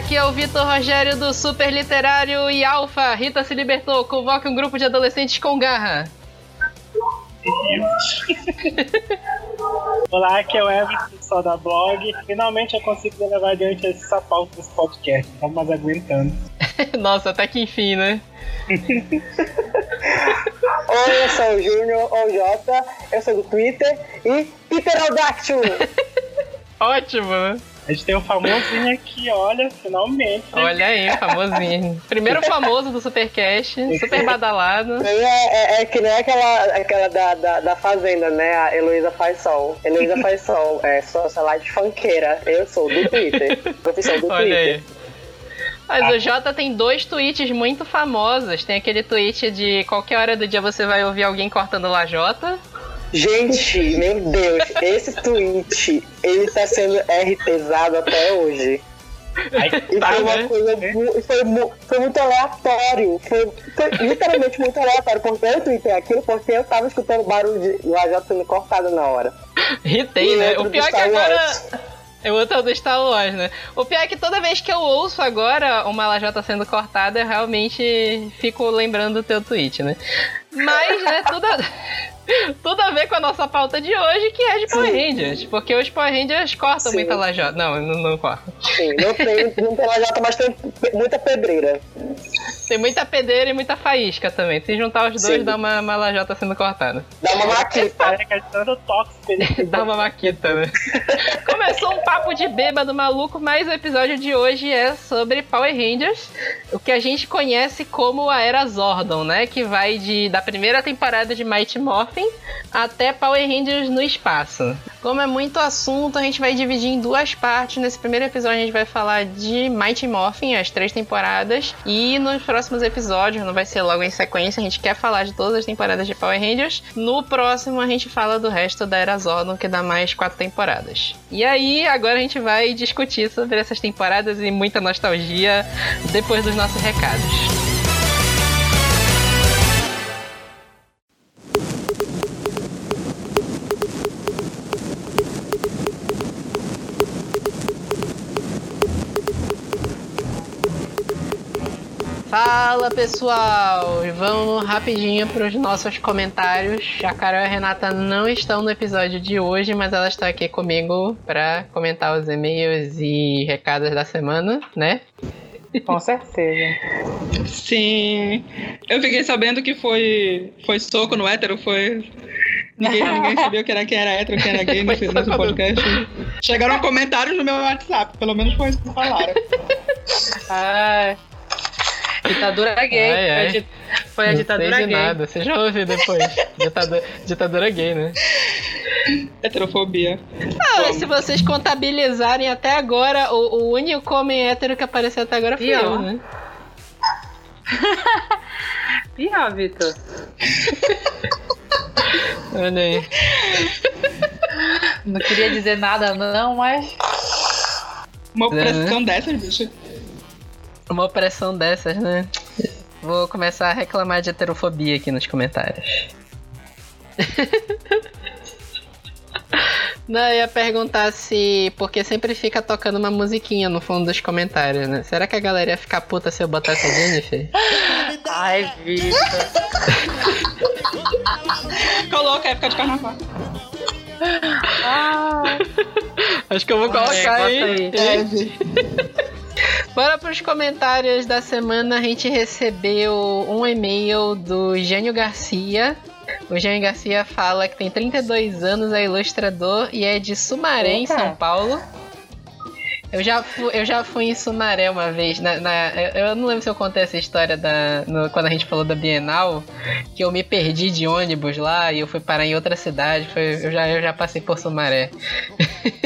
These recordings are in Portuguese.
aqui é o Vitor Rogério do Super Literário e Alfa. Rita se libertou. Convoque um grupo de adolescentes com garra. Olá, aqui é o Everton, pessoal da blog. Finalmente eu consigo levar adiante essa pauta desse podcast. Não mais aguentando. Nossa, até que enfim, né? Oi, eu sou o Júnior, ou Jota, eu sou do Twitter e Pterodáctilo! Ótimo, né? A gente tem um famosinho aqui, olha, finalmente. Olha aí, famosinho. Primeiro famoso do Supercast, super badalado. É, é, é que nem aquela, aquela da, da, da Fazenda, né? A Heloísa faz sol. Heloísa faz sol, é socialite funkeira. Eu sou do Twitter. Profissão do Olha Twitter. aí. Mas o Jota tem dois tweets muito famosos. Tem aquele tweet de qualquer hora do dia você vai ouvir alguém cortando lajota. Gente, meu Deus, esse tweet, ele tá sendo RTzado até hoje. E Tá, foi uma né? coisa mu- foi, mu- foi muito aleatório. Foi, foi literalmente muito aleatório. Porque eu tuitei aquilo porque eu tava escutando barulho de lajota sendo cortado na hora. Ritei, né? O pior é que agora. É outro do Star Wars, né? O pior é que toda vez que eu ouço agora uma lajota sendo cortada, eu realmente fico lembrando do teu tweet, né? Mas, né, tudo. tudo a ver com a nossa pauta de hoje, que é de Power Rangers. Porque os Power Rangers cortam Sim. muita lajota. Não, não, não cortam. Sim, não tem, não tem lajota, mas tem muita pedreira. Tem muita pedeira e muita faísca também. Se juntar os dois, Sim. dá uma, uma lajota sendo cortada. Dá uma maquita. É tanto tóxico. Dá uma maquita, né? Começou um papo de bêbado maluco, mas o episódio de hoje é sobre Power Rangers, o que a gente conhece como a Era Zordon, né? Que vai de da primeira temporada de Mighty Morphin até Power Rangers no espaço. Como é muito assunto, a gente vai dividir em duas partes. Nesse primeiro episódio a gente vai falar de Mighty Morphin, as três temporadas, e nos próximos episódios, não vai ser logo em sequência, a gente quer falar de todas as temporadas de Power Rangers. No próximo a gente fala do resto da Era Zordon, que dá mais quatro temporadas. E aí, agora a gente vai discutir sobre essas temporadas e muita nostalgia depois dos nossos recados. Fala pessoal, vamos rapidinho para os nossos comentários. A Carol e a Renata não estão no episódio de hoje, mas elas estão aqui comigo para comentar os e-mails e recados da semana, né? Com certeza. Sim. Eu fiquei sabendo que foi, foi soco no hétero, foi. Ninguém, ninguém sabia que era, quem era hétero, quem era gay nesse, Foi nesse soco no- podcast. Chegaram comentários no meu WhatsApp, pelo menos foi isso que falaram. Ah, ditadura gay. Ai, ai. Foi a di- Foi a não ditadura sei de gay. nada, você já ouviu depois. ditadura, ditadura gay, né? Heterofobia. Ah, se vocês contabilizarem até agora, o, o único homem hétero que apareceu até agora foi Pior. eu, né? Pior, Vitor. Olha aí. Não queria dizer nada, não, mas. Uma É. opressão dessas, bicho. Uma opressão dessas, né? Vou começar a reclamar de heterofobia aqui nos comentários. Não, eu ia perguntar se. Porque sempre fica tocando uma musiquinha no fundo dos comentários, né? Será que a galera ia ficar puta se eu botasse a Jennifer? Ai, Vitor. Coloca a época de carnaval. Ah, Acho que eu vou colocar bota aí. Bora pros comentários da semana. A gente recebeu um e-mail do Gênio Garcia. O Gênio Garcia fala que tem 32 anos, é ilustrador e é de Sumaré, em Opa. São Paulo. Eu já, fui, eu já fui em Sumaré uma vez. Na, na- eu eu não lembro se eu contei essa história da, no- quando a gente falou da Bienal, que eu me perdi de ônibus lá e eu fui parar em outra cidade. Foi, eu, já, eu já passei por Sumaré.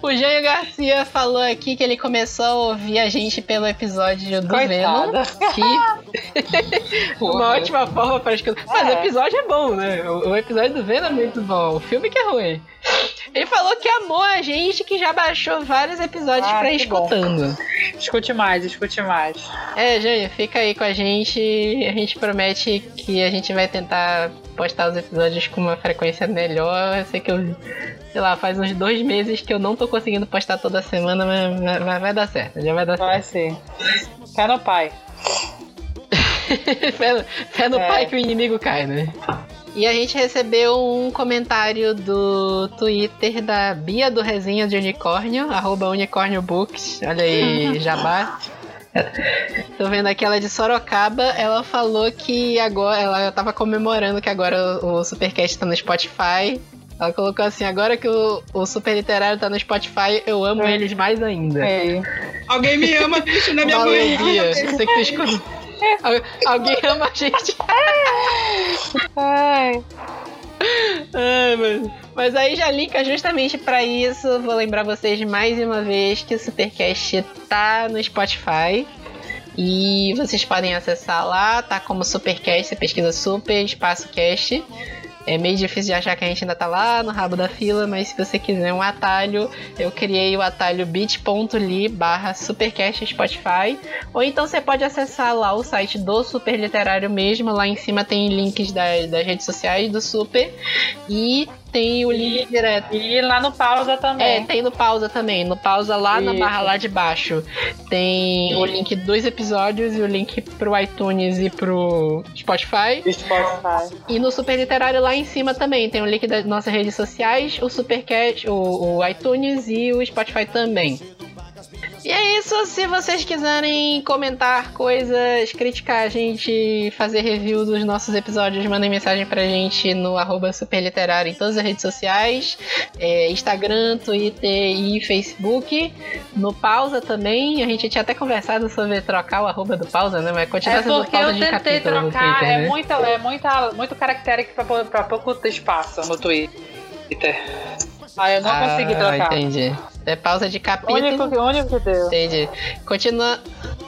O Jânio Garcia falou aqui que ele começou a ouvir a gente pelo episódio do Venom. coitada. Que uma ótima forma para escutar. Mas o É. episódio é bom, né? O, o episódio do Venom é muito bom. O filme que é ruim. Ele falou que amou a gente, que já baixou vários episódios Ah, pra ir que bom. escutando. Escute mais, escute mais. É, Jânio, fica aí com a gente. A gente promete que a gente vai tentar postar os episódios com uma frequência melhor. Eu sei que eu, sei lá, faz uns dois meses que eu não tô conseguindo postar toda semana, mas, mas- vai dar certo, já vai dar Vai sim. Fé no pai. certo. fé no, fé no É. pai que o inimigo cai, né? E a gente recebeu um comentário do Twitter da Bia do Resenha de Unicórnio, arroba Unicórnio Books. Olha aí, jabá. Tô vendo aqui ela é de Sorocaba. Ela falou que agora ela tava comemorando que agora o, o Supercast tá no Spotify. Ela colocou assim: agora que o, o Super Literário tá no Spotify, eu amo eles mais ainda. Ei. Alguém me ama, bicho, na minha mãe. alegria. Você que escutando. Al- Alguém ama a gente. Ai. Ai, mano. Mas aí já linka justamente pra isso. Vou lembrar vocês mais uma vez que o Supercast tá no Spotify. E vocês podem acessar lá, tá como Supercast, você pesquisa Super, espaço cast. É meio difícil de achar que a gente ainda tá lá no rabo da fila, mas se você quiser um atalho, eu criei o atalho bit.ly barra supercast Spotify. Ou então você pode acessar lá o site do Super Literário mesmo. Lá em cima tem links das, das redes sociais do Super. E tem o link direto. E lá no pausa É, também. tem no pausa também. No pausa lá na barra lá de baixo. Tem o link dos episódios e o link pro iTunes e pro Spotify. Spotify. E no Super Literário lá em cima também tem o link das nossas redes sociais, o Supercast, o, o iTunes e o Spotify também. E é isso, se vocês quiserem comentar coisas, criticar a gente, fazer review dos nossos episódios, mandem mensagem pra gente no arroba superliterário em todas as redes sociais, é, Instagram, Twitter e Facebook. No Pausa também, a gente tinha até conversado sobre trocar o arroba do Pausa, né? Mas continua É sendo porque Pausa eu tentei trocar, Twitter, é, né? muita, é muita, muito caractere pra, pra pouco espaço no Twitter. Ah, eu não consegui Ah, trocar. entendi. É pausa de capítulo. único, único que deu. Entendi. Continua.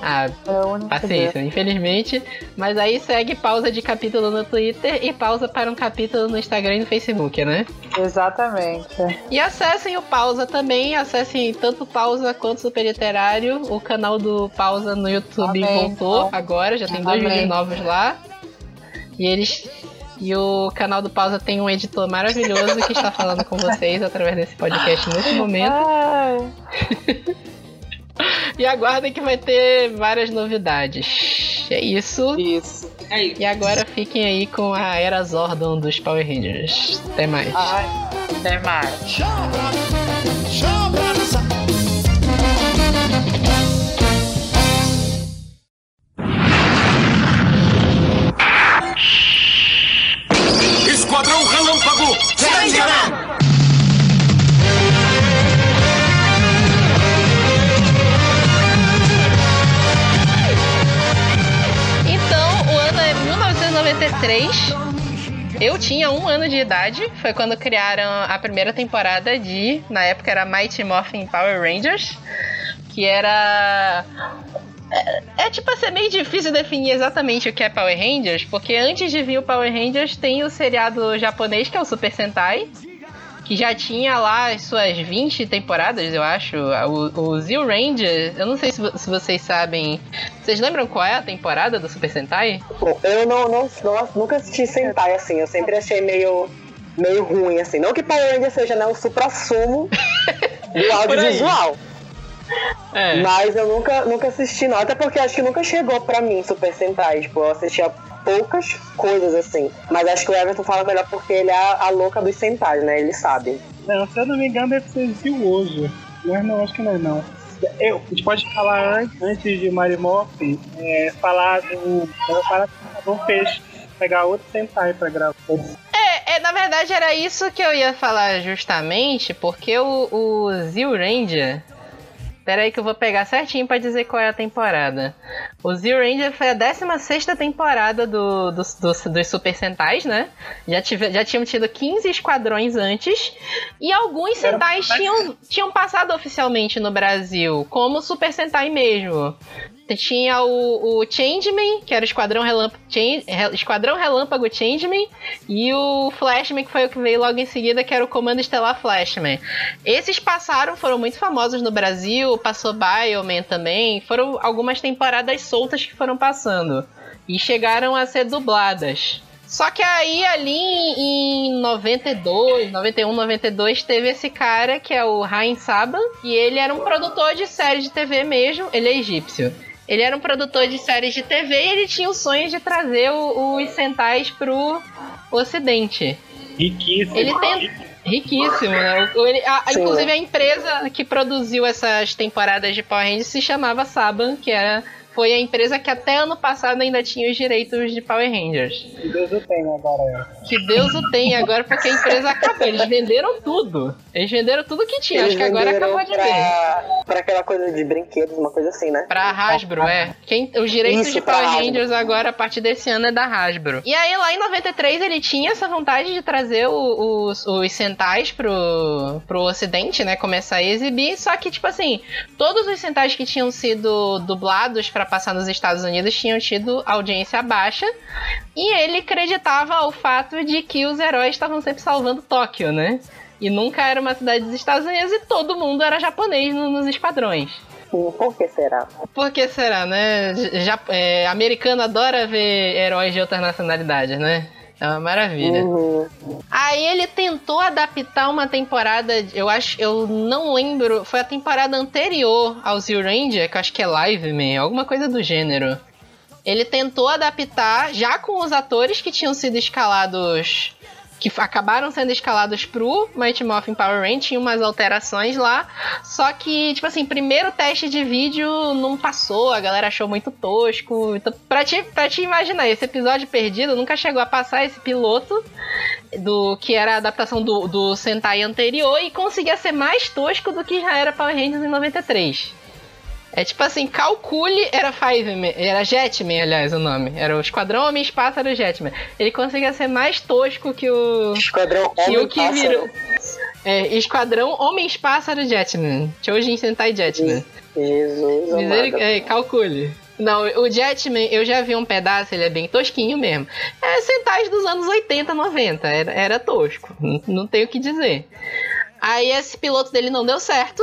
Ah, É paciência, infelizmente. Mas aí segue pausa de capítulo no Twitter e pausa para um capítulo no Instagram e no Facebook, né? Exatamente. E acessem o Pausa também. Acessem tanto Pausa quanto Super Literário. O canal do Pausa no YouTube Amém. voltou agora, já tem dois vídeos novos lá. E eles. E o canal do Pausa tem um editor maravilhoso que está falando com vocês através desse podcast nesse momento. E aguardem que vai ter várias novidades. É isso. isso. É isso. E agora fiquem aí com a Era Zordon dos Power Rangers. Até mais. Ai, até mais. 1993. Eu tinha um ano de idade. Foi quando criaram a primeira temporada de. Na época era Mighty Morphin Power Rangers. Que era. É, é tipo assim, é meio difícil definir exatamente o que é Power Rangers, porque antes de vir o Power Rangers tem o seriado japonês que é o Super Sentai, que já tinha lá as suas 20 temporadas, eu acho. O, o Zio Ranger, eu não sei se, se vocês sabem. Vocês lembram qual é a temporada do Super Sentai? Eu não, não, não- nunca assisti Sentai, assim, eu sempre achei meio, meio ruim, assim. Não que Power Ranger seja né, o supra-sumo do audiovisual, É. mas eu nunca, nunca assisti, não. Até porque acho que nunca chegou pra mim Super Sentai. Tipo, eu assistia poucas coisas, assim. Mas acho que o Everton fala melhor porque ele é a, a louca dos Sentai, né? Ele sabe. Não, se eu não me engano, deve ser Zio hoje. Mas não, acho que não é não. Eu, a gente pode falar antes, antes de Marimorph, é, falar do. Falar do peixe. Pegar outro Sentai pra gravar. É, é, na verdade era isso que eu ia falar justamente, porque o, o Zio Ranger. Pera aí que eu vou pegar certinho pra dizer qual é a temporada. O Zio Ranger foi a 16 temporada do, dos- dos- dos Super Sentais, né? Já, tive, já tinham tido 15 esquadrões antes. E alguns Sentais tinham, tinham passado oficialmente no Brasil, como Super Sentai mesmo. Tinha o, o Changeman, que era o Esquadrão Relâmpago, Change, Esquadrão Relâmpago Changeman, e o Flashman, que foi o que veio logo em seguida, que era o Comando Estelar Flashman. Esses passaram, foram muito famosos no Brasil, passou Bioman também, foram algumas temporadas soltas que foram passando. E chegaram a ser dubladas. Só que aí, ali em 92, 91, 92, teve esse cara que é o Rain Saban, e ele era um produtor de série de TV mesmo, ele é egípcio. Ele era um produtor de séries de TV e ele tinha o sonho de trazer o, os Sentais pro Ocidente. Riquíssimo. Ele tem. Riquíssimo, né? Ele, a, Sim, inclusive né? a empresa que produziu essas temporadas de Power Rangers se chamava Saban, que era foi a empresa que até ano passado ainda tinha os direitos de Power Rangers. Que Deus o tenha agora. Que Deus o tenha agora, porque a empresa acabou. Eles venderam tudo. Eles venderam tudo que tinha. Acho que agora acabou de ver. pra, pra aquela coisa de brinquedos, uma coisa assim, né? Pra Hasbro, é. Quem, os direitos Isso, de pra Power. Rangers agora, a partir desse ano, é da Hasbro. E aí, lá em 93, ele tinha essa vontade de trazer o- os, os Sentais pro, pro ocidente, né? Começar a exibir. Só que, tipo assim, todos os Sentais que tinham sido dublados pra passar nos Estados Unidos tinham tido audiência baixa. E ele acreditava ao fato de que os heróis estavam sempre salvando Tóquio, né? E nunca era uma cidade dos Estados Unidos e todo mundo era japonês no- nos esquadrões. Hum, Por que será? Por que será, né? Já, é, americano adora ver heróis de outras nacionalidades, né? É uma maravilha. Uhum. Aí ele tentou adaptar uma temporada, eu acho, eu não lembro, foi a temporada anterior ao Zero Ranger, que eu acho que é Live Man, alguma coisa do gênero. Ele tentou adaptar já com os atores que tinham sido escalados que acabaram sendo escalados pro Mighty Morphin Power Rangers, tinha umas alterações lá, só que, tipo assim, primeiro teste de vídeo não passou, a galera achou muito tosco. Então, pra te, pra te imaginar, esse episódio perdido nunca chegou a passar esse piloto do que era a adaptação do, do Sentai anterior e conseguia ser mais tosco do que já era Power Rangers em 93. É tipo assim, calcule, era Fiveman, era Jetman, aliás, o nome. Era o Esquadrão Homem Pássaro Jetman. Ele conseguia ser mais tosco que o. Esquadrão Que Homem o que Pássaro. virou. É, Esquadrão Homens Pássaro Jetman. Choujin Sentai Jetman. Jesus amado. é, calcule. Não, o Jetman, eu já vi um pedaço, ele é bem tosquinho mesmo. É Sentais dos anos 80, 90. Era, era tosco. Não, não tenho o que dizer. Aí esse piloto dele não deu certo.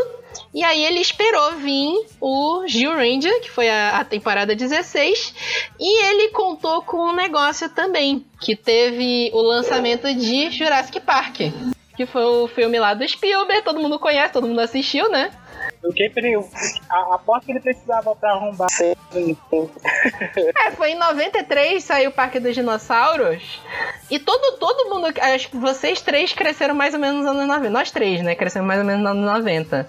E aí ele esperou vir o Gil Ranger, que foi a, a temporada 16. E ele contou com um negócio também. Que teve o lançamento de Jurassic Park. Que foi o filme lá do Spielberg, todo mundo conhece, todo mundo assistiu, né? O a, a porta que ele precisava pra arrombar. É, foi em 93 saiu o Parque dos Dinossauros. E todo, todo mundo. Acho que vocês três cresceram mais ou menos nos anos 90. Nós três, né? Crescemos mais ou menos nos anos 90.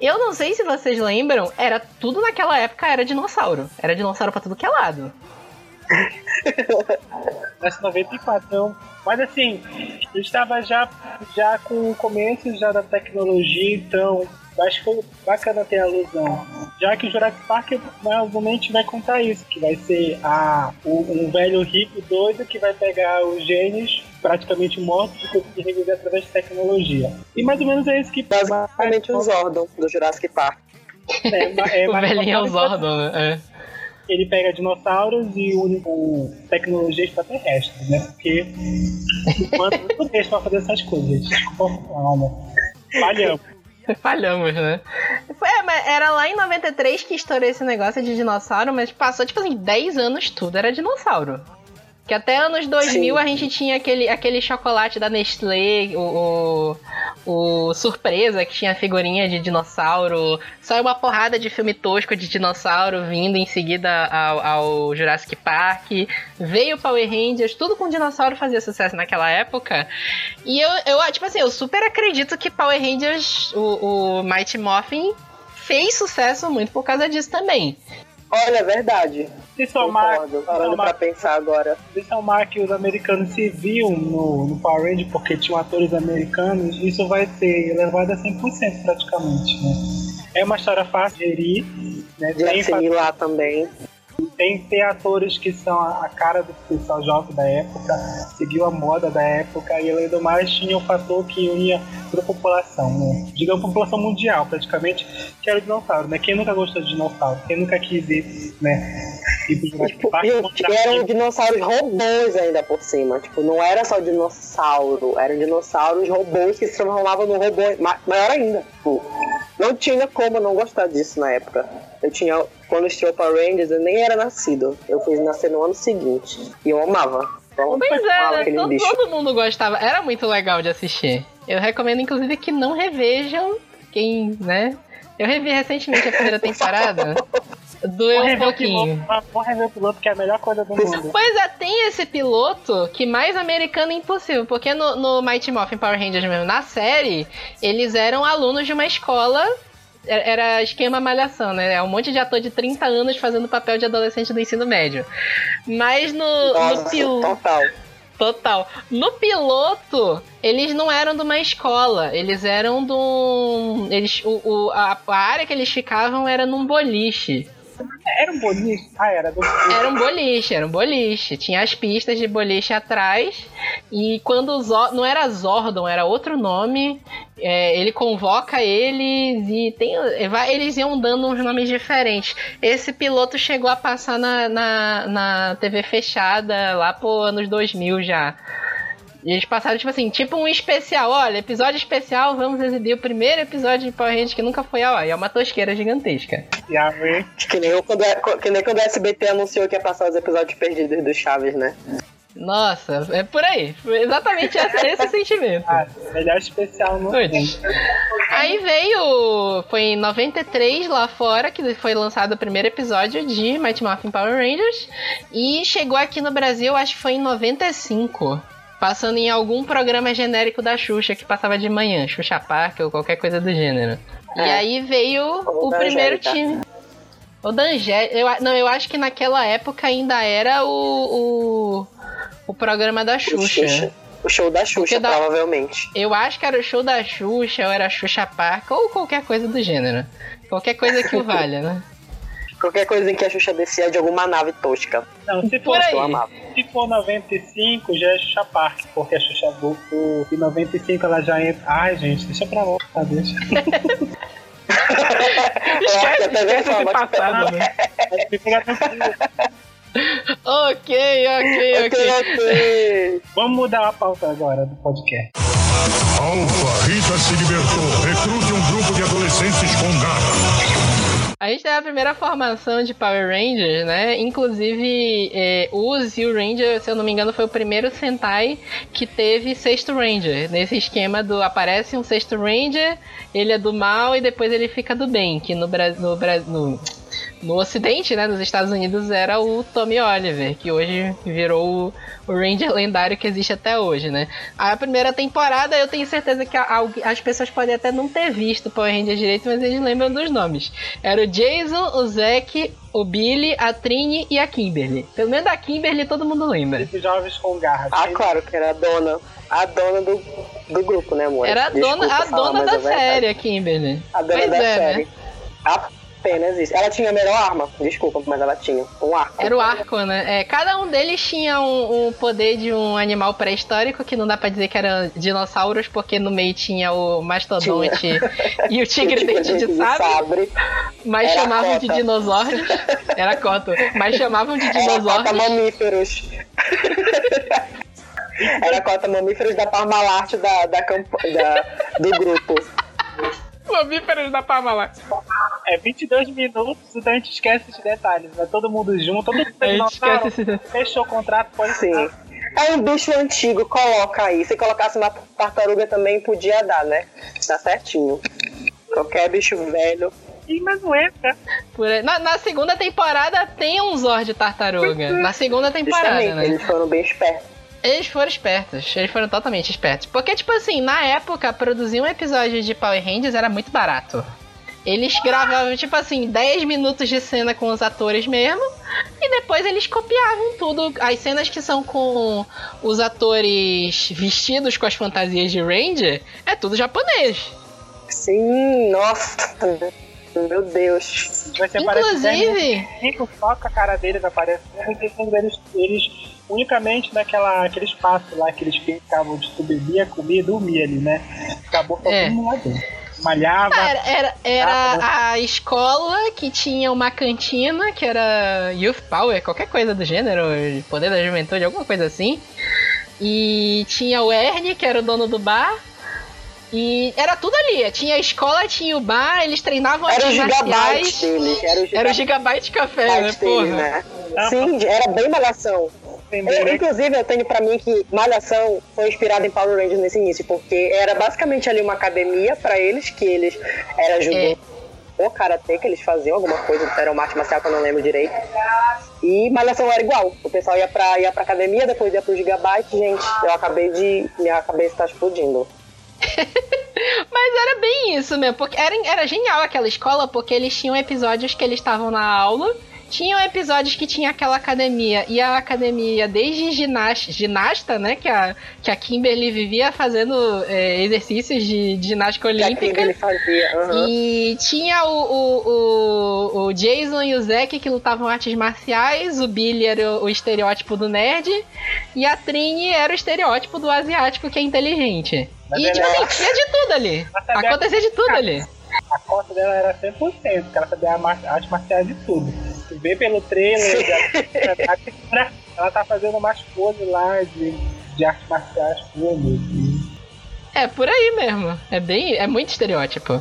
Eu não sei se vocês lembram, era tudo naquela época era dinossauro. Era dinossauro pra tudo que é lado. Nessa 94. Então, mas assim, eu estava já, já com o começo já da tecnologia, então acho que foi bacana ter a alusão. Já que o Jurassic Park provavelmente vai contar isso, que vai ser a, um, um velho rico doido que vai pegar os genes praticamente mortos e conseguir reviver através de tecnologia. E mais ou menos é isso que Basicamente o Zordon do Jurassic Park. É, é, o velhinho é o Zordon, né? É. Ele pega dinossauros e une com tecnologia extraterrestre, né? Porque enquanto não deixa pra fazer essas coisas. Calma. Falhamos. Falhamos, né? Foi, é, mas era lá em 93 que estourou esse negócio de dinossauro, mas passou, tipo assim, 10 anos tudo era dinossauro. Que até anos 2000 Sim. a gente tinha aquele, aquele chocolate da Nestlé, o, o, o Surpresa, que tinha figurinha de dinossauro. Só uma porrada de filme tosco de dinossauro vindo em seguida ao, ao Jurassic Park. Veio Power Rangers, tudo com dinossauro fazia sucesso naquela época. E eu, eu, tipo assim, eu super acredito que Power Rangers, o, o Mighty Morphin, fez sucesso muito por causa disso também. Olha, é verdade. Se somar, Concordo. Parando pra pensar agora. se somar que os americanos se viam no, no Power Ranger porque tinham atores americanos, isso vai ser elevado a 100% praticamente, né? É uma história fácil de gerir, né? De assimilar também. Tem ter atores que são a, a cara do pessoal jovem da época, seguiu a moda da época e além do mais tinha um fator que unia toda a população, né? Digamos população mundial praticamente, que era o dinossauro, né? Quem nunca gostou de dinossauro? Quem nunca quis ir, né? Tipo, Tipo, e eram dinossauros robôs ainda por cima. Tipo, não era só dinossauro, eram dinossauros robôs que se transformavam no robô ma- maior ainda. Tipo, não tinha como não gostar disso na época. Eu tinha, quando estreou Power Rangers, eu nem era nascido. Eu fui nascer no ano seguinte. E eu amava. Então, Pois é, né? todo, bicho. todo mundo gostava. Era muito legal de assistir. Eu recomendo, inclusive, que não revejam quem, né? Eu revi recentemente a primeira temporada. Doeu um pouquinho. piloto, vou rever o piloto, que é a melhor coisa do mundo. Pois é, tem esse piloto que mais americano é impossível, porque no, no Mighty Morphin Power Rangers mesmo, na série, eles eram alunos de uma escola, era esquema malhação, né? É um monte de ator de 30 anos fazendo papel de adolescente do ensino médio. Mas no, no Nossa, piloto... total. Total. No piloto, eles não eram de uma escola, eles eram de um. Eles, o, o- a, a área que eles ficavam era num boliche. Era um boliche? Ah, era do. Era um boliche, era um boliche. Tinha as pistas de boliche atrás. E quando o Zor não era Zordon, era outro nome. é, ele convoca eles e tem, vai- eles iam dando uns nomes diferentes. Esse piloto chegou a passar na, na, na TV fechada lá por anos 2000 já. E eles passaram, tipo assim, tipo um especial. Olha, episódio especial, vamos exibir o primeiro episódio de Power Rangers que nunca foi ao ar. E é uma tosqueira gigantesca. E a ver. Que nem, eu, quando, que nem quando o SBT anunciou que ia passar os episódios perdidos do Chaves, né? Nossa, é por aí. Exatamente esse, esse sentimento. Ah, melhor especial no. Aí veio. Foi em 93 lá fora que foi lançado o primeiro episódio de Mighty Morphin Power Rangers. E chegou aqui no Brasil, acho que foi em 95. Passando em algum programa genérico da Xuxa que passava de manhã, Xuxa Park ou qualquer coisa do gênero. E É. aí veio Ou o primeiro Angélica. time. O da Angélica. Eu, a- não, eu acho que naquela época ainda era o. o, o programa da O Xuxa. Xuxa. O show da Xuxa, dá- provavelmente. Eu acho que era o show da Xuxa, ou era Xuxa Park, ou qualquer coisa do gênero. Qualquer coisa que o valha, né? Qualquer coisa em que a Xuxa descia de alguma nave tosca. Não, se for, aí. Eu amava. se for 95, já é Xuxa Park, porque a Xuxa voltou. E 95 ela já entra. Ai, gente, deixa pra lá, tá? Deixa. Que até vem esse passado, né? Ok, ok. ok. Vamos mudar a pauta agora do podcast. Alfa, Rita se libertou. Recrute um grupo de adolescentes com garra. A gente tem a primeira formação de Power Rangers, né? Inclusive, é, o Zio Ranger, se eu não me engano, foi o primeiro Sentai que teve sexto Ranger. Nesse esquema do aparece um sexto Ranger, ele é do mal e depois ele fica do bem. Que no Brasil. No, no, no Ocidente, né, nos Estados Unidos, era o Tommy Oliver, que hoje virou o, o Ranger lendário que existe até hoje, né? A primeira temporada, eu tenho certeza que a- algu- as pessoas podem até não ter visto Power Ranger direito, mas eles lembram dos nomes. Era o Jason, o Zack, o Billy, a Trini e a Kimberly. Pelo menos da Kimberly todo mundo lembra. Esses jovens com garra. Ah, claro, que era a dona. A dona do, do grupo, né, amor? Era a dona, Desculpa a dona da é série, a Kimberly. A dona pois da é, série. né? Apenas isso. Ela tinha a melhor arma. Desculpa, mas ela tinha. Um arco. Era o arco, né? É, cada um deles tinha um, um poder de um animal pré-histórico, que não dá pra dizer que era dinossauros, porque no meio tinha o mastodonte e o tigre Tipo, dente de sabre, mas Era chamavam de dinossauros. Era cota, mas chamavam de Era dinossauros. mamíferos. Era a cota mamíferos da Parmalat da, da, da, do grupo. Mamíferos da Parmalat. É 22 minutos, então a gente esquece esses detalhes. Vai todo mundo junto, todo mundo A gente esquece esse... Fechou o contrato, pode Sim. É um bicho antigo, coloca aí. Se colocasse uma tartaruga também podia dar, né? Tá certinho. Qualquer bicho velho. Ih, mas não entra. Na, na segunda temporada tem um Zord tartaruga. Na segunda temporada, Justamente, né? eles foram bem espertos. Eles foram espertos, eles foram totalmente espertos. Porque, tipo assim, na época, produzir um episódio de Power Rangers era muito barato. Eles gravavam, tipo assim, 10 minutos de cena com os atores mesmo, e depois eles copiavam tudo. As cenas que são com os atores vestidos com as fantasias de Ranger, é tudo japonês. Sim, nossa. Meu Deus. Você aparece Inclusive, só com a cara deles aparecendo e quando eles, eles unicamente naquela aquele espaço lá que eles ficavam de tu bebia, comia e dormia ali, né? Acabou É. todo mundo lá dentro. Malhava. era, era, era a escola que tinha uma cantina, que era Youth Power, qualquer coisa do gênero, poder da juventude, alguma coisa assim. E tinha o Ernie, que era o dono do bar. E era tudo ali. Tinha a escola, tinha o bar, eles treinavam Era o artes gigabyte marciais. deles. Era o Era o gigabyte Gigabyte Café, né, porra? né? Sim, era bem malhação. Entender, Eu, né? inclusive, eu tenho pra mim que Malhação foi inspirada em Power Rangers nesse início, porque era basicamente ali uma academia pra eles, que eles era judô É. ou karatê que eles faziam, alguma coisa, era uma arte marcial que eu não lembro direito. E Malhação era igual. O pessoal ia pra, ia pra academia, depois ia pro Gigabyte. Gente, eu acabei de. Minha cabeça tá explodindo. Mas era bem isso mesmo, porque era, era genial aquela escola, porque eles tinham episódios que eles estavam na aula, tinham episódios que tinha aquela academia, e a academia desde ginasta, ginasta né, que a, que a Kimberly vivia fazendo é, exercícios de, de ginástica Que olímpica. ele fazia. aham. E tinha o, o, o, o Jason e o Zack que lutavam artes marciais, o Billy era o, o estereótipo do nerd, e a Trini era o estereótipo do asiático que é inteligente. Mas E tipo assim, tinha de tudo ali. Acontecia de tudo ali. A cota dela era 100%, porque ela sabia a arte marcial de tudo. Tu vê pelo trailer, da- ela tá fazendo umas poses lá de, de artes marciais tudo. É por aí mesmo. É bem. É muito estereótipo.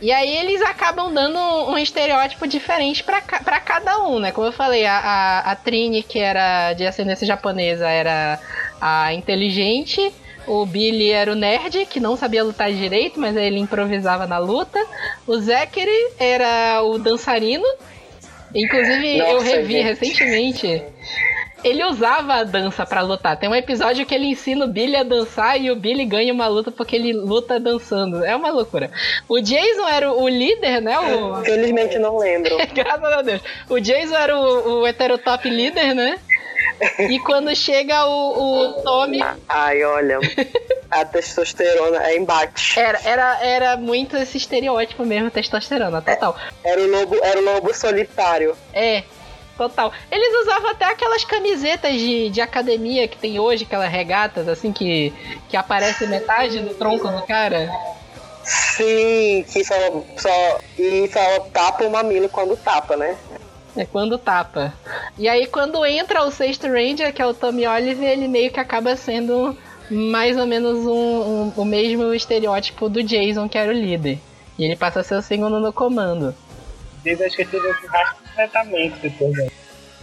E aí eles acabam dando um estereótipo diferente pra, ca- cada um, né? Como eu falei, a, a, a Trini, que era de ascendência japonesa, era a inteligente. O Billy era o nerd, que não sabia lutar direito, mas ele improvisava na luta. O Zachary era o dançarino. Inclusive, eu Nossa, revi gente. recentemente. Ele usava a dança pra lutar. Tem um episódio que ele ensina o Billy a dançar e o Billy ganha uma luta porque ele luta dançando. É uma loucura. O Jason era o líder, né? O... Felizmente não lembro. Graças a Deus. O Jason era o, o heterotop líder, né? E quando chega o, o Tommy. Ai, olha. A testosterona é embate. Era, era, era muito esse estereótipo mesmo, testosterona, total. Era o lobo, era o lobo solitário. É, total. Eles usavam até aquelas camisetas de, de academia que tem hoje, aquelas regatas assim que, que aparece metade do tronco do cara. Sim, que só, só, e só tapa o mamilo quando tapa, né? É quando tapa. E aí quando entra o sexto Ranger, que é o Tommy Oliver, ele meio que acaba sendo mais ou menos um, um- o mesmo estereótipo do Jason, que era o líder. E ele passa a ser o segundo no comando. Desde acho que ele teve esse rastro completamente depois.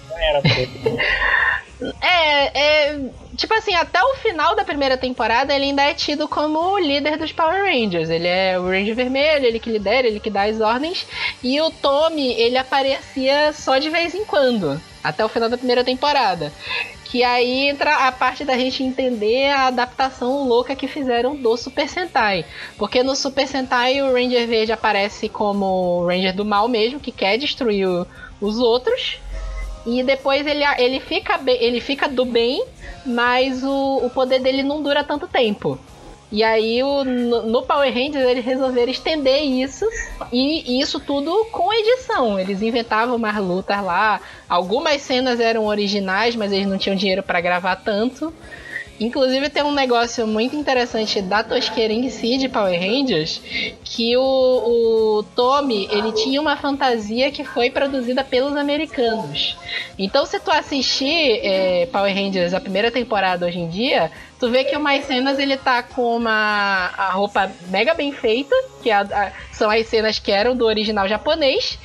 Não era preto. É, é. Tipo assim, até o final da primeira temporada ele ainda é tido como o líder dos Power Rangers. Ele é o Ranger Vermelho, ele que lidera, ele que dá as ordens. E o Tommy, ele aparecia só de vez em quando. Até o final da primeira temporada. Que aí entra a parte da gente entender a adaptação louca que fizeram do Super Sentai. Porque no Super Sentai o Ranger Verde aparece como o Ranger do mal mesmo, que quer destruir o- os outros. E depois ele, ele, fica, ele fica do bem, mas o, o poder dele não dura tanto tempo. E aí o, no, Power Rangers eles resolveram estender isso. E, e isso tudo com edição. Eles inventavam mais lutas lá. Algumas cenas eram originais, mas eles não tinham dinheiro para gravar tanto. Inclusive tem um negócio muito interessante da tosqueira em si de Power Rangers, que o, o Tommy, ele tinha uma fantasia que foi produzida pelos americanos. Então se tu assistir é, Power Rangers a primeira temporada hoje em dia, tu vê que umas cenas ele tá com uma a roupa mega bem feita, que a- a- são as cenas que eram do original japonês,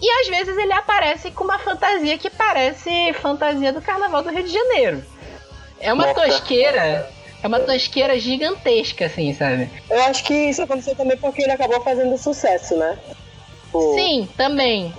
e às vezes ele aparece com uma fantasia que parece fantasia do Carnaval do Rio de Janeiro. É uma Nossa. tosqueira. É uma tosqueira gigantesca, assim, sabe? Eu acho que isso aconteceu também porque ele acabou fazendo sucesso, né? Sim, também.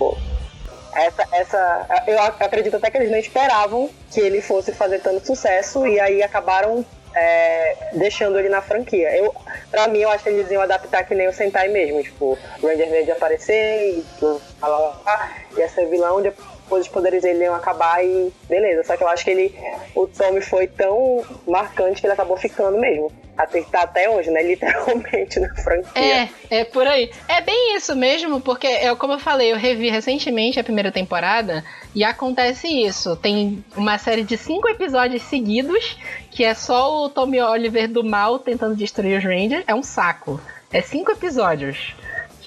Essa, essa, eu ac- acredito até que eles não esperavam que ele fosse fazer tanto sucesso e aí acabaram é, deixando ele na franquia. Eu, pra mim, eu acho que eles iam adaptar que nem o Sentai mesmo, tipo, o Ranger Verde aparecer e, lá, lá, lá, ia ser vilão, de- depois os poderes dele iam acabar e beleza. Só que eu acho que ele, o Tommy foi tão marcante que ele acabou ficando mesmo. Até, tá até hoje, né? Literalmente na franquia. É, é por aí. É bem isso mesmo, porque, é, como eu falei, eu revi recentemente a primeira temporada e acontece isso. Tem uma série de cinco episódios seguidos que é só o Tommy Oliver do mal tentando destruir os Rangers. É um saco. É cinco episódios.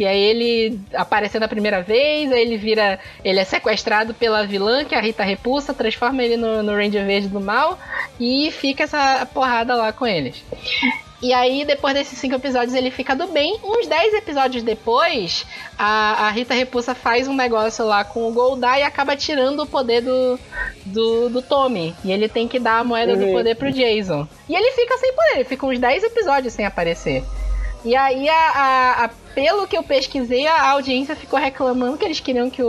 Que aí ele aparecendo a primeira vez, aí ele vira. Ele é sequestrado pela vilã, que é a Rita Repulsa, transforma ele no, no Ranger Verde do mal e fica essa porrada lá com eles. E aí, depois desses cinco episódios, ele fica do bem. Uns dez episódios depois, a, a Rita Repulsa faz um negócio lá com o Goldar e acaba tirando o poder do, do, do Tommy. E ele tem que dar a moeda do poder pro Jason. E ele fica sem poder, ele fica uns 10 episódios sem aparecer. E aí, a, a- a- pelo que eu pesquisei, a audiência ficou reclamando que eles queriam que o,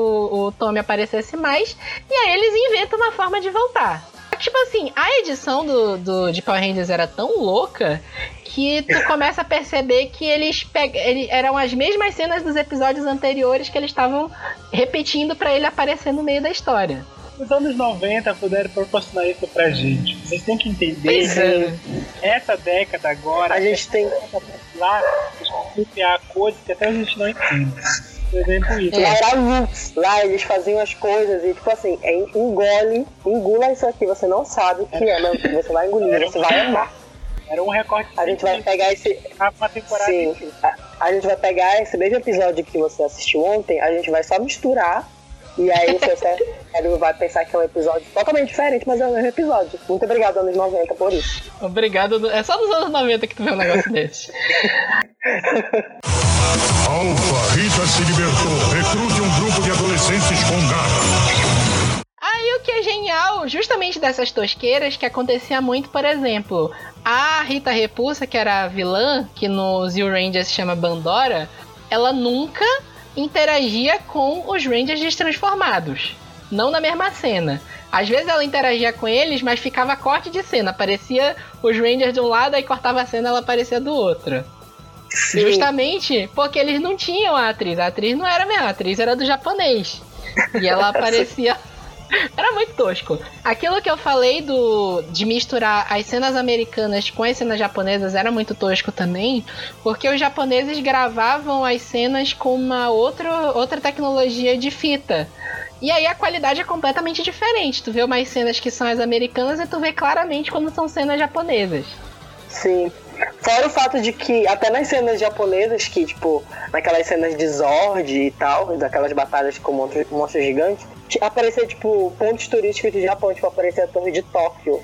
o Tommy aparecesse mais. E aí eles inventam uma forma de voltar. Tipo assim, a edição do, do, de Power Rangers era tão louca que tu começa a perceber que eles peg... ele- eram as mesmas cenas dos episódios anteriores que eles estavam repetindo pra ele aparecer no meio da história. Os anos 90 puderam proporcionar isso pra gente. Vocês têm que entender Pois é. que essa década agora, A gente tem. Lá, eles conseguem criar coisas que até a gente não entende. Por exemplo, isso. É. Lá era luz. Lá eles faziam as coisas e, tipo assim, é, engole, engula isso aqui. Você não sabe o que é, mas você vai engolir, você vai amar. Era um recorde. A gente vai pegar esse. uma temporada Sim. A, a gente vai pegar esse mesmo episódio que você assistiu ontem, a gente vai só misturar. E aí o seu cérebro vai pensar que é um episódio totalmente diferente, mas é o mesmo episódio. Muito obrigado, anos 90, por isso. Obrigado. É só dos anos 90 que tu vê um negócio desse. Alfa, Rita se libertou. Recrute um grupo de adolescentes com garra. Aí o que é genial, justamente dessas tosqueiras, que acontecia muito, por exemplo, a Rita Repulsa, que era a vilã, que no Zio Rangers se chama Bandora, ela nunca interagia com os Rangers destransformados. Não na mesma cena. Às vezes ela interagia com eles, mas ficava corte de cena. Aparecia os Rangers de um lado, aí cortava a cena ela aparecia do outro. Sim. Justamente porque eles não tinham a atriz. A atriz não era a mesma, a atriz era do japonês. E ela aparecia. Era muito tosco. Aquilo que eu falei do de misturar as cenas americanas com as cenas japonesas era muito tosco também, porque os japoneses gravavam as cenas com uma outra, outra tecnologia de fita. E aí a qualidade é completamente diferente. Tu vê umas cenas que são as americanas e tu vê claramente quando são cenas japonesas. Sim. Fora o fato de que, até nas cenas japonesas, que, tipo, naquelas cenas de Zord e tal, daquelas batalhas com monstros, monstros gigantes, aparecia, tipo, pontos turísticos do Japão, tipo, aparecia a torre de Tóquio.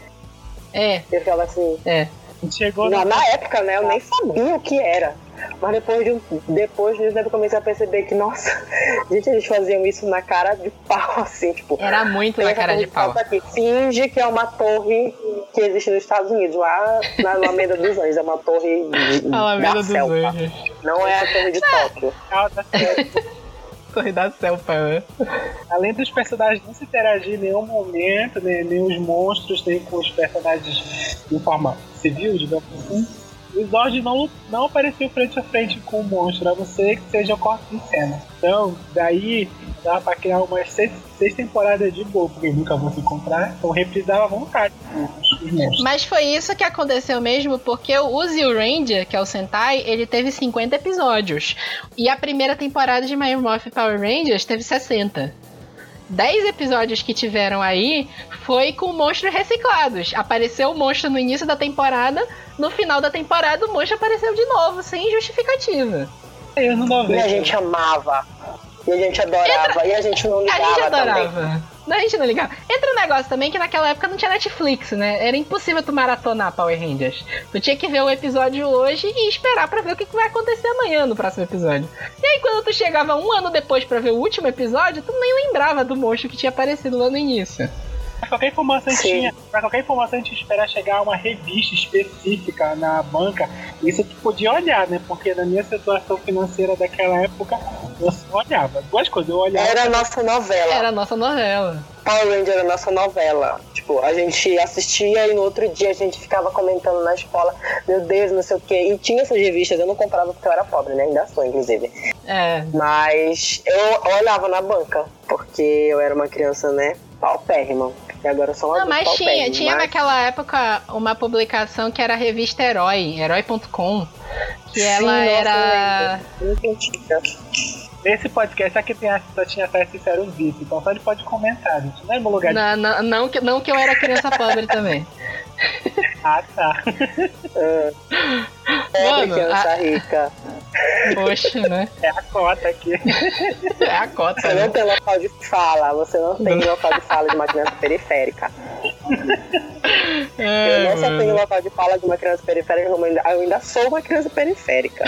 É, Eu ficava assim. é. A gente chegou Na, na época, né, eu nem sabia o que era. Mas depois de um, depois de um tempo eu comecei a perceber que, nossa, gente, eles faziam isso na cara de pau, assim, tipo. Era muito na cara de pau. foto Aqui, finge que é uma torre que existe nos Estados Unidos, lá na Alameda dos Anjos. É uma torre de, Alameda da dos selva. Anjos. Não é a torre de Tóquio. Torre da né? Além dos personagens não se interagir em nenhum momento, nem, nem os monstros, nem com os personagens de forma civil, digamos assim. O Zord não, não apareceu frente a frente com o monstro, a não ser que seja corte em cena. Então, daí dá pra criar umas seis, seis temporadas de boa, porque nunca vão se encontrar, então reprisava à vontade os, os monstros. Mas foi isso que aconteceu mesmo, porque o Zio Ranger, que é o Sentai, ele teve 50 episódios. E a primeira temporada de My Morphin Power Rangers teve 60. 10 episódios que tiveram aí foi com monstros reciclados. Apareceu o monstro no início da temporada, no final da temporada o monstro apareceu de novo, sem justificativa. Eu não dou E a gente amava. E a gente adorava. E a gente não A ligava gente também. adorava. Não, a gente não ligava. Entra um negócio também que naquela época não tinha Netflix, né? Era impossível tu maratonar Power Rangers. Tu tinha que ver o episódio hoje e esperar pra ver o que vai acontecer amanhã no próximo episódio. E aí, quando tu chegava um ano depois pra ver o último episódio, tu nem lembrava do monstro que tinha aparecido lá no início. Pra qualquer informação Sim. tinha, pra qualquer informação a gente esperar chegar uma revista específica na banca, isso tu podia olhar, né? Porque na minha situação financeira daquela época, eu só olhava. Duas coisas, eu olhava. Era a nossa novela. Era a nossa novela. Power Ranger era a nossa novela. Tipo, a gente assistia e no outro dia a gente ficava comentando na escola, meu Deus, não sei o quê. E tinha essas revistas, eu não comprava porque eu era pobre, né? Ainda sou, inclusive. É. Mas eu olhava na banca, porque eu era uma criança, né? Paupérrima. E agora eu sou uma Não, mas tinha, tinha mas- naquela época uma publicação que era a revista Herói, herói.com, que Sim, ela nossa, era. Muito antiga. Nesse podcast, aqui tem a só tinha acesso e era o VIP, então só ele pode comentar, gente. Não é meu lugar de. Não, não, não, que, não que eu era criança pobre também. Ah, tá. Pobre Mano, criança a- rica. Poxa, né? É a cota aqui. É a cota. Você né? não tem local de fala, você não tem local de fala de uma criança periférica. É, Eu não só tenho local de fala de uma criança periférica, como ainda, eu ainda sou uma criança periférica.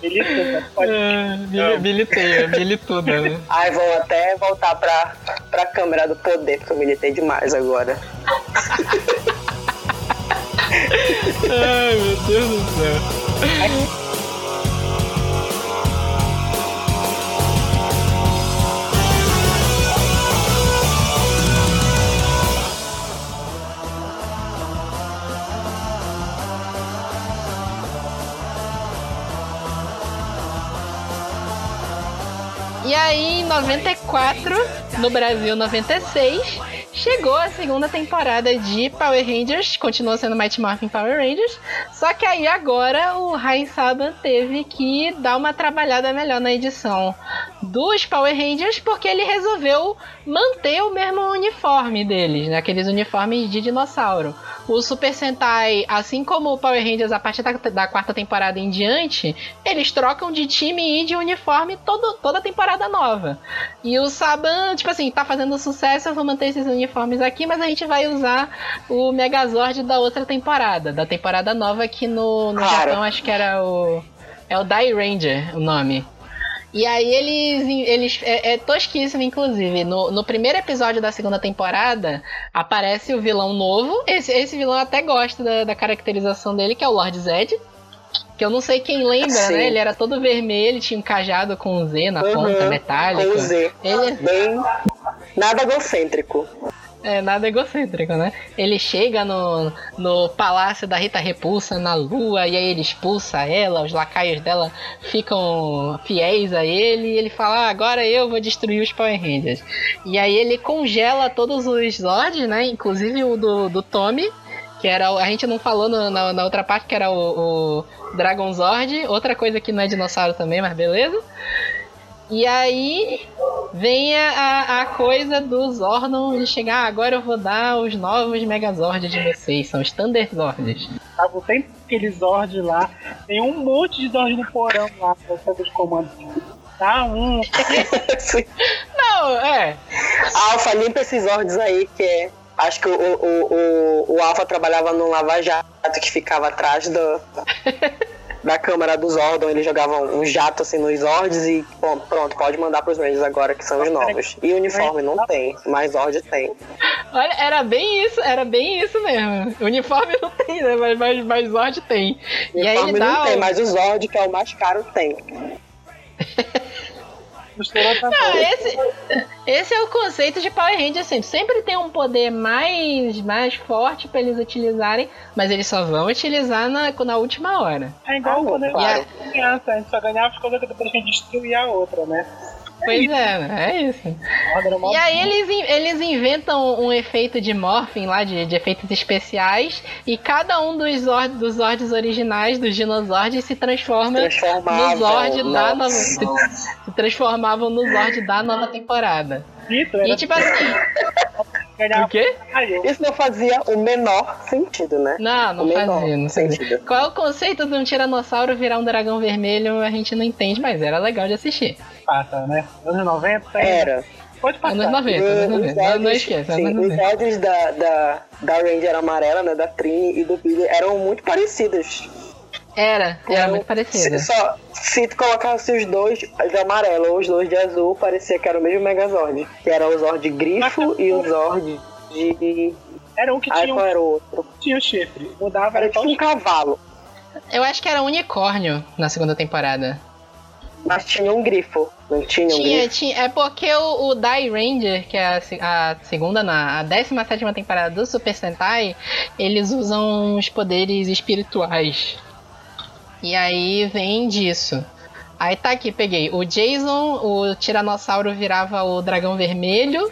Beleza, pode. É, mili- militei, milituda, né? Ai, vou até voltar pra, pra câmera do poder, porque eu militei demais agora. Meu Deus do céu. Aí, em 94, no Brasil 96, chegou a segunda temporada de Power Rangers, continuou sendo Mighty Morphin Power Rangers, só que aí agora o Rai Saban teve que dar uma trabalhada melhor na edição dos Power Rangers, porque ele resolveu manter o mesmo uniforme deles, né? aqueles uniformes de dinossauro. O Super Sentai, assim como o Power Rangers a partir da, da quarta temporada em diante, eles trocam de time e de uniforme todo, toda temporada nova. E o Saban, tipo assim, tá fazendo sucesso, eu vou manter esses uniformes aqui, mas a gente vai usar o Megazord da outra temporada, da temporada nova aqui no, no Claro. Japão, acho que era o. É o Die Ranger o nome. E aí eles. eles é, é tosquíssimo, inclusive. No, no primeiro episódio da segunda temporada, aparece o vilão novo. Esse, esse vilão até gosto da, da caracterização dele, que é o Lord Zed. Que eu não sei quem lembra, Sim. né? Ele era todo vermelho, tinha um cajado com um Z na ponta, Uhum, metálico. Com o Z. Ele Bem. Nada egocêntrico. É nada egocêntrico, né? Ele chega no, no palácio da Rita Repulsa na lua e aí ele expulsa ela, os lacaios dela ficam fiéis a ele e ele fala: ah, agora eu vou destruir os Power Rangers. E aí ele congela todos os Zords, né? Inclusive o do, do Tommy. Que era. o- A gente não falou no- na, na outra parte que era o, o Dragon Zord. Outra coisa que não é dinossauro também, mas beleza. E aí vem a, a- coisa do Zordon de chegar, "Ah, agora eu vou dar os novos Megazords de vocês, são os Thunder Zords. Tava o tempo aquele Zord lá. Tem um monte de Zord no porão lá, pra centro de comando. Tá um. Não, é. Alfa, limpa esses ordens aí, que é. Acho que o, o, o, o Alfa trabalhava num lava-jato que ficava atrás do, da câmara dos Zordon. Ele jogava um jato assim nos Zords e bom, pronto, pode mandar pros Rangers agora que são os novos. E uniforme não tem, mas Zord tem. Olha, era bem isso, era bem isso mesmo. Uniforme não tem, né? Mas, mas, mas Zord tem. E aí Uniforme ele dá não tem, mas o Zord, que é o mais caro, tem. Misturou Ah, também. esse, esse é o conceito de Power Rangers sempre. Sempre tem um poder mais, mais forte pra eles utilizarem, mas eles só vão utilizar na, na última hora. É igual Ah, quando claro. era criança, a gente só ganhava as coisas que depois a gente destruía a outra, né? Pois é, né? é isso. Mó- E aí eles, eles inventam um efeito de morphing lá, de, de efeitos especiais, e cada um dos, Zord, dos Zords originais, dos Dinozords, se transforma no Zord da nova. Se, se transformavam no Zord da nova temporada. Isso, E tipo assim, o quê? Isso não fazia o menor sentido, né? Não, não O menor fazia, não sentido. Qual é o conceito de um tiranossauro virar um dragão vermelho? A gente não entende, mas era legal de assistir. Passa, né? Anos 90. Era. Pode passar. Anos 90, anos Os 90. Não, não esqueça, sim, anos os 90. Zords da, da, da Ranger amarela, né? Da Trini e do Billy eram muito parecidos. Era, era muito parecido. Se, só, se tu colocasse os dois de amarelo ou os dois de azul, parecia que era o mesmo Megazord. Que era o Zord grifo e o Zord de. Era um que tinha, qual um, era o outro? tinha o chifre. Mudava, Era tipo um cavalo. Eu acho que era unicórnio na segunda temporada. Mas tinha um grifo. Não tinha um Tinha, grifo. tinha. É porque o, o Dai Ranger, que é a, a segunda, na, a 17 temporada do Super Sentai, eles usam os poderes espirituais. E aí vem disso. Aí tá aqui, peguei. O Jason, o Tiranossauro virava o dragão vermelho.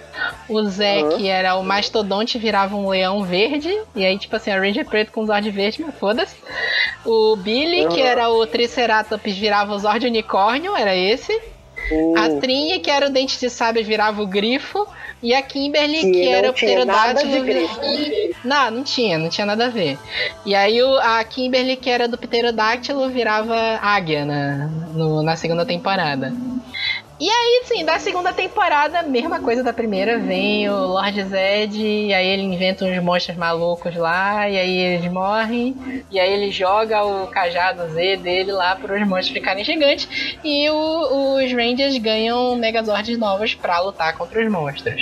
O Zé, Aham. que era o mastodonte, virava um leão verde. E aí, tipo assim, a Ranger preto com Zord verde, mas foda-se. O Billy, que Aham. era o Triceratops, virava o Zord unicórnio, era esse. Hum, A Trini, que era o dente de sábio, virava o grifo. E a Kimberly, Que que, era o pterodátilo. Não, não tinha, não tinha nada a ver. E aí o- a Kimberly, que era do pterodátilo, virava águia na, no- na segunda temporada. E aí, sim, da segunda temporada, mesma coisa da primeira, vem o Lord Zed, e aí ele inventa uns monstros malucos lá, e aí eles morrem, e aí ele joga o cajado Z dele lá para os monstros ficarem gigantes, e o- os Rangers ganham Megazords novos pra lutar contra os monstros.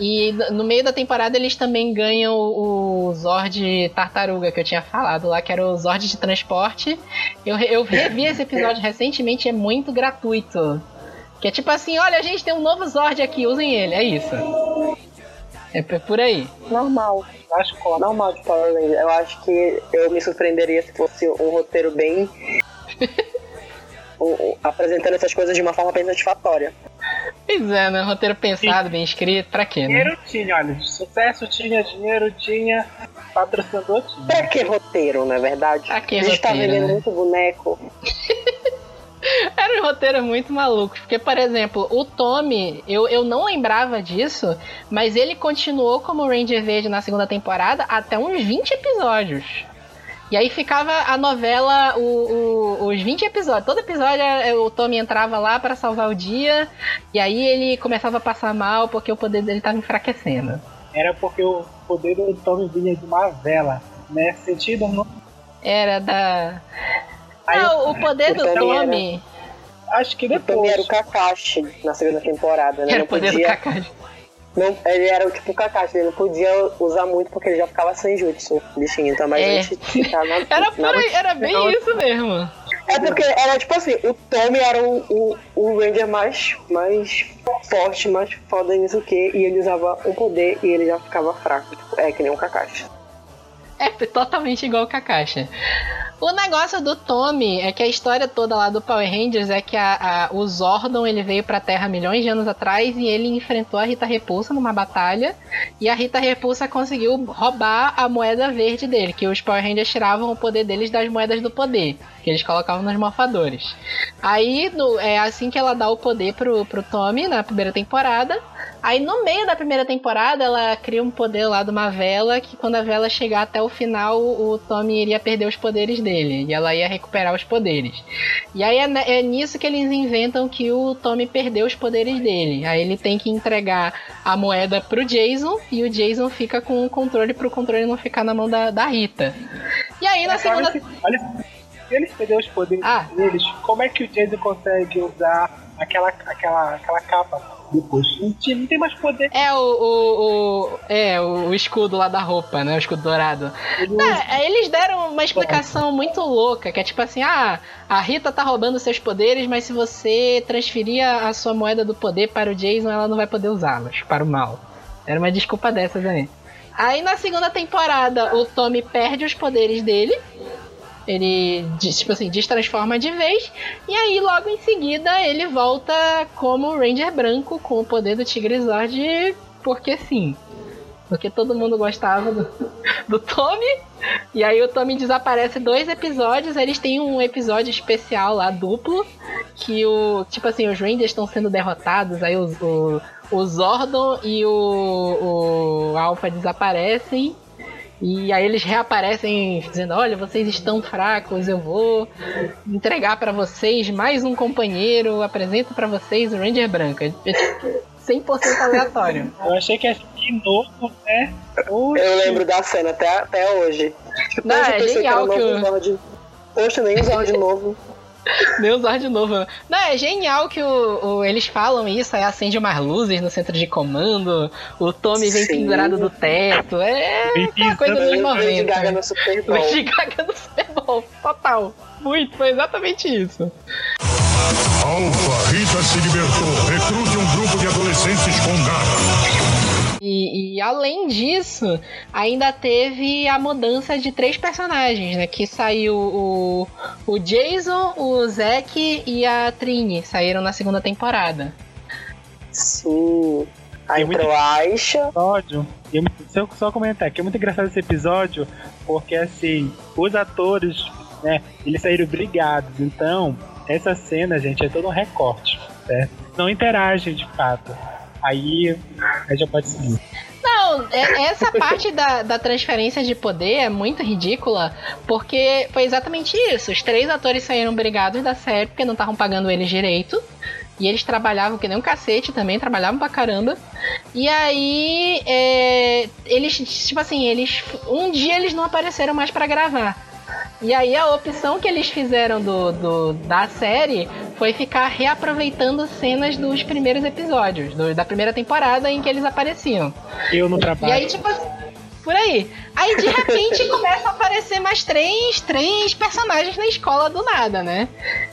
E no meio da temporada eles também ganham o Zord Tartaruga, que eu tinha falado lá, que era o Zord de transporte. Eu, eu revi esse episódio recentemente, é muito gratuito. Que é tipo assim, olha, a gente tem um novo Zord aqui, usem ele, é isso. É por aí. normal. Acho que Normal de Power Ranger. Eu acho que eu me surpreenderia se fosse um roteiro bem. o- o- apresentando essas coisas de uma forma bem satisfatória. Pois é, né? Roteiro pensado, bem escrito, pra quê, né? dinheiro tinha, olha. Sucesso tinha, dinheiro tinha, patrocinador tinha. Pra que roteiro, não é verdade? Pra que a gente tá roteiro, vendendo né? muito boneco. Era um roteiro muito maluco. Porque, por exemplo, o Tommy, eu, eu não lembrava disso, mas ele continuou como Ranger Verde na segunda temporada até uns 20 episódios. E aí ficava a novela, o, o- os 20 episódios. Todo episódio é, o Tommy entrava lá pra salvar o dia, e aí ele começava a passar mal porque o poder dele tava enfraquecendo. Era porque o poder do Tommy vinha de uma vela, né? Sentido não. Era da. Aí Não, o poder do o Tommy era-. Acho que O Tommy depois. era o Kakashi na segunda temporada, né? Era Não o podia, não, ele era o tipo Kakashi, ele não podia usar muito porque ele já ficava sem jutsu, bichinho. Então, mas É. a gente na, Era, por na- era bem isso mesmo. É porque era tipo assim, o Tommy era o, o, o Ranger mais, mais forte, mais foda nisso que, e ele usava um poder e ele já ficava fraco. Tipo, é que nem um Kakashi. É totalmente igual o Kakashi. O negócio do Tommy é que a história toda lá do Power Rangers é que a, a- o Zordon ele veio pra Terra milhões de anos atrás e ele enfrentou a Rita Repulsa numa batalha. E a Rita Repulsa conseguiu roubar a moeda verde dele, que os Power Rangers tiravam o poder deles das moedas do poder, que eles colocavam nos morfadores. Aí no- é assim que ela dá o poder pro, pro Tommy na primeira temporada. Aí no meio da primeira temporada ela cria um poder lá de uma vela que quando a vela chegar até o final o Tommy iria perder os poderes dele e ela ia recuperar os poderes. E aí é, é nisso que eles inventam que o Tommy perdeu os poderes dele. Aí ele tem que entregar a moeda pro Jason e o Jason fica com o controle pro controle não ficar na mão da, da Rita. E aí na segunda Olha, se eles perderem os poderes Ah. deles, como é que o Jason consegue usar aquela, aquela, aquela capa depois? Não, tinha- não tem mais poder. É o, o, o- é o escudo lá da roupa, né? O escudo dourado. Ele Não, usa- é, eles deram uma explicação muito louca, que é tipo assim, ah, a Rita tá roubando seus poderes, mas se você transferir a a sua moeda do poder para o Jason, ela não vai poder usá-los para o mal. Era uma desculpa dessas aí. Aí na segunda temporada, o Tommy perde os poderes dele. Ele, tipo assim, destransforma de vez. E aí, logo em seguida, ele volta como Ranger branco com o poder do Tigre Zord, porque sim. Porque todo mundo gostava do, do Tommy. E aí o Tommy desaparece dois episódios. Eles têm um episódio especial lá, duplo. Que o. Tipo assim, os Rangers estão sendo derrotados. Aí o, o, o Zordon e o, o Alpha desaparecem. E aí eles reaparecem dizendo: Olha, vocês estão fracos, eu vou entregar pra vocês mais um companheiro. Apresento pra vocês o Ranger Branco. É 100% aleatório. Eu achei que ser de novo, né? Oxi. Eu lembro da cena até, até hoje. Não, Hoje eu é genial que novo o- Zord. Poxa, nem o Zord novo. Nem usar de novo. Não, é genial que o, o- eles falam isso, aí acende umas luzes no centro de comando, o Tommy vem Sim. pendurado do teto. É aquela coisa dos pisando, Lady 90. Gaga no Super Bowl. Lady Gaga no Super Bowl, total. Muito, foi exatamente isso. Alfa, Rita se libertou. Recrute um grupo de adolescentes com garra. E, e além disso, ainda teve a mudança de três personagens, né? Que saiu o, o Jason, o Zack e a Trini. Saíram na segunda temporada. Sim. Aí É muito- entrou a Aisha. e eu- Se eu só comentar que é muito engraçado esse episódio, porque assim, os atores, né, eles saíram brigados. Então, essa cena, gente, é todo um recorte, certo? Não interagem de fato. Aí, aí já pode seguir. Não, é- essa parte da, da transferência de poder é muito ridícula, porque foi exatamente isso. Os três atores saíram brigados da série porque não estavam pagando eles direito. E eles trabalhavam que nem um cacete também, trabalhavam pra caramba. E aí, é, eles, tipo assim, eles. Um dia eles não apareceram mais pra gravar. E aí a opção que eles fizeram do, do- da série foi ficar reaproveitando cenas dos primeiros episódios, do- da primeira temporada em que eles apareciam. Eu no E trabalho. aí, tipo assim, por aí. Aí de repente começa a aparecer mais três, três personagens na escola do nada, né?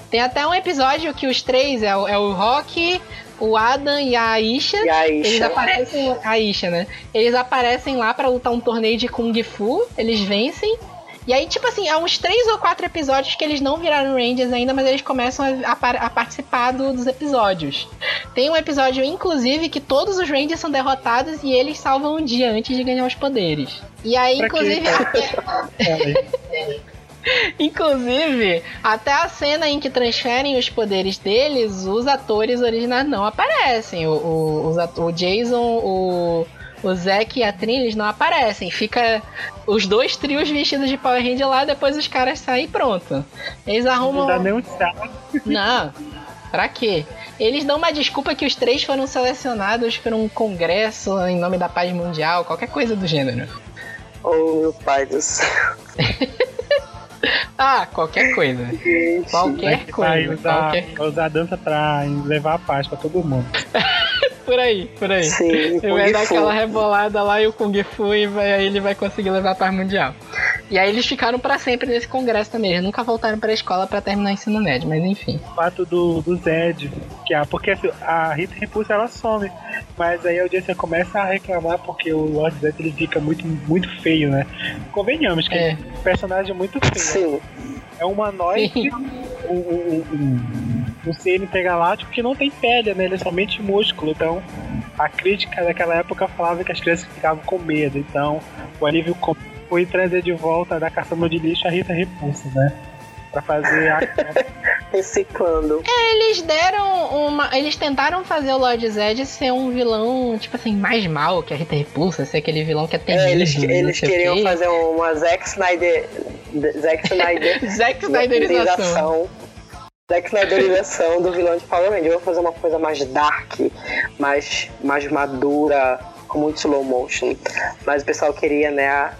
Tem até um episódio que os três é o, é o Rock, o Adam e a Aisha. E a Eles Aisha. aparecem. A Isha, né? Eles aparecem lá pra lutar um torneio de Kung Fu, eles vencem. E aí, tipo assim, há uns três ou quatro episódios que eles não viraram Rangers ainda, mas eles começam a, a a participar do- dos episódios. Tem um episódio, inclusive, que todos os Rangers são derrotados e eles salvam um dia antes de ganhar os poderes. E aí, Pra inclusive, Inclusive, até a cena em que transferem os poderes deles, os atores originais não aparecem. O, o, o Jason, o, o Zack e a Trin, eles não aparecem. Fica os dois trios vestidos de Power Ranger lá, depois os caras saem e pronto. Eles não arrumam. dá nem um salto. Não. Pra quê? Eles dão uma desculpa que os três foram selecionados por um congresso em nome da paz mundial, qualquer coisa do gênero. Oh, meu pai do céu. Ah, qualquer coisa. Gente. Qualquer coisa. usar, Qualquer... usar a dança pra levar a paz pra todo mundo. Por aí, por aí. Sim, Ele vai dar aquela rebolada lá e o Kung Fu e vai, aí ele vai conseguir levar a paz mundial. E aí eles ficaram pra sempre nesse congresso também. Eles nunca voltaram pra escola pra terminar o ensino médio, mas enfim. O fato do, do Zed, que a, porque assim, a Rita Repulsa ela some, mas aí a audiência começa a reclamar porque o Lord Zed ele fica muito, muito feio, né? Convenhamos que É. é um personagem muito feio. Sim. É um humanoide, Sim. um, um, um, um ser intergaláctico que não tem pele, né? Ele é somente músculo. Então, a crítica daquela época falava que as crianças ficavam com medo. Então, o alívio foi trazer de volta da caçamba de lixo a Rita Repulsa, né? Pra fazer a. Reciclando. Eles deram uma. Eles tentaram fazer o Lord Zed ser um vilão, tipo assim, mais mal que a Rita Repulsa, ser aquele vilão que é temido. É, eles, eles o queriam fazer uma Zack Snyder. Zack Snyder. Zack Snyderização. Zack Snyderização do vilão de Power Rangers. Vou fazer uma coisa mais dark, mais, mais madura, com muito slow motion. Mas o pessoal queria, né, a,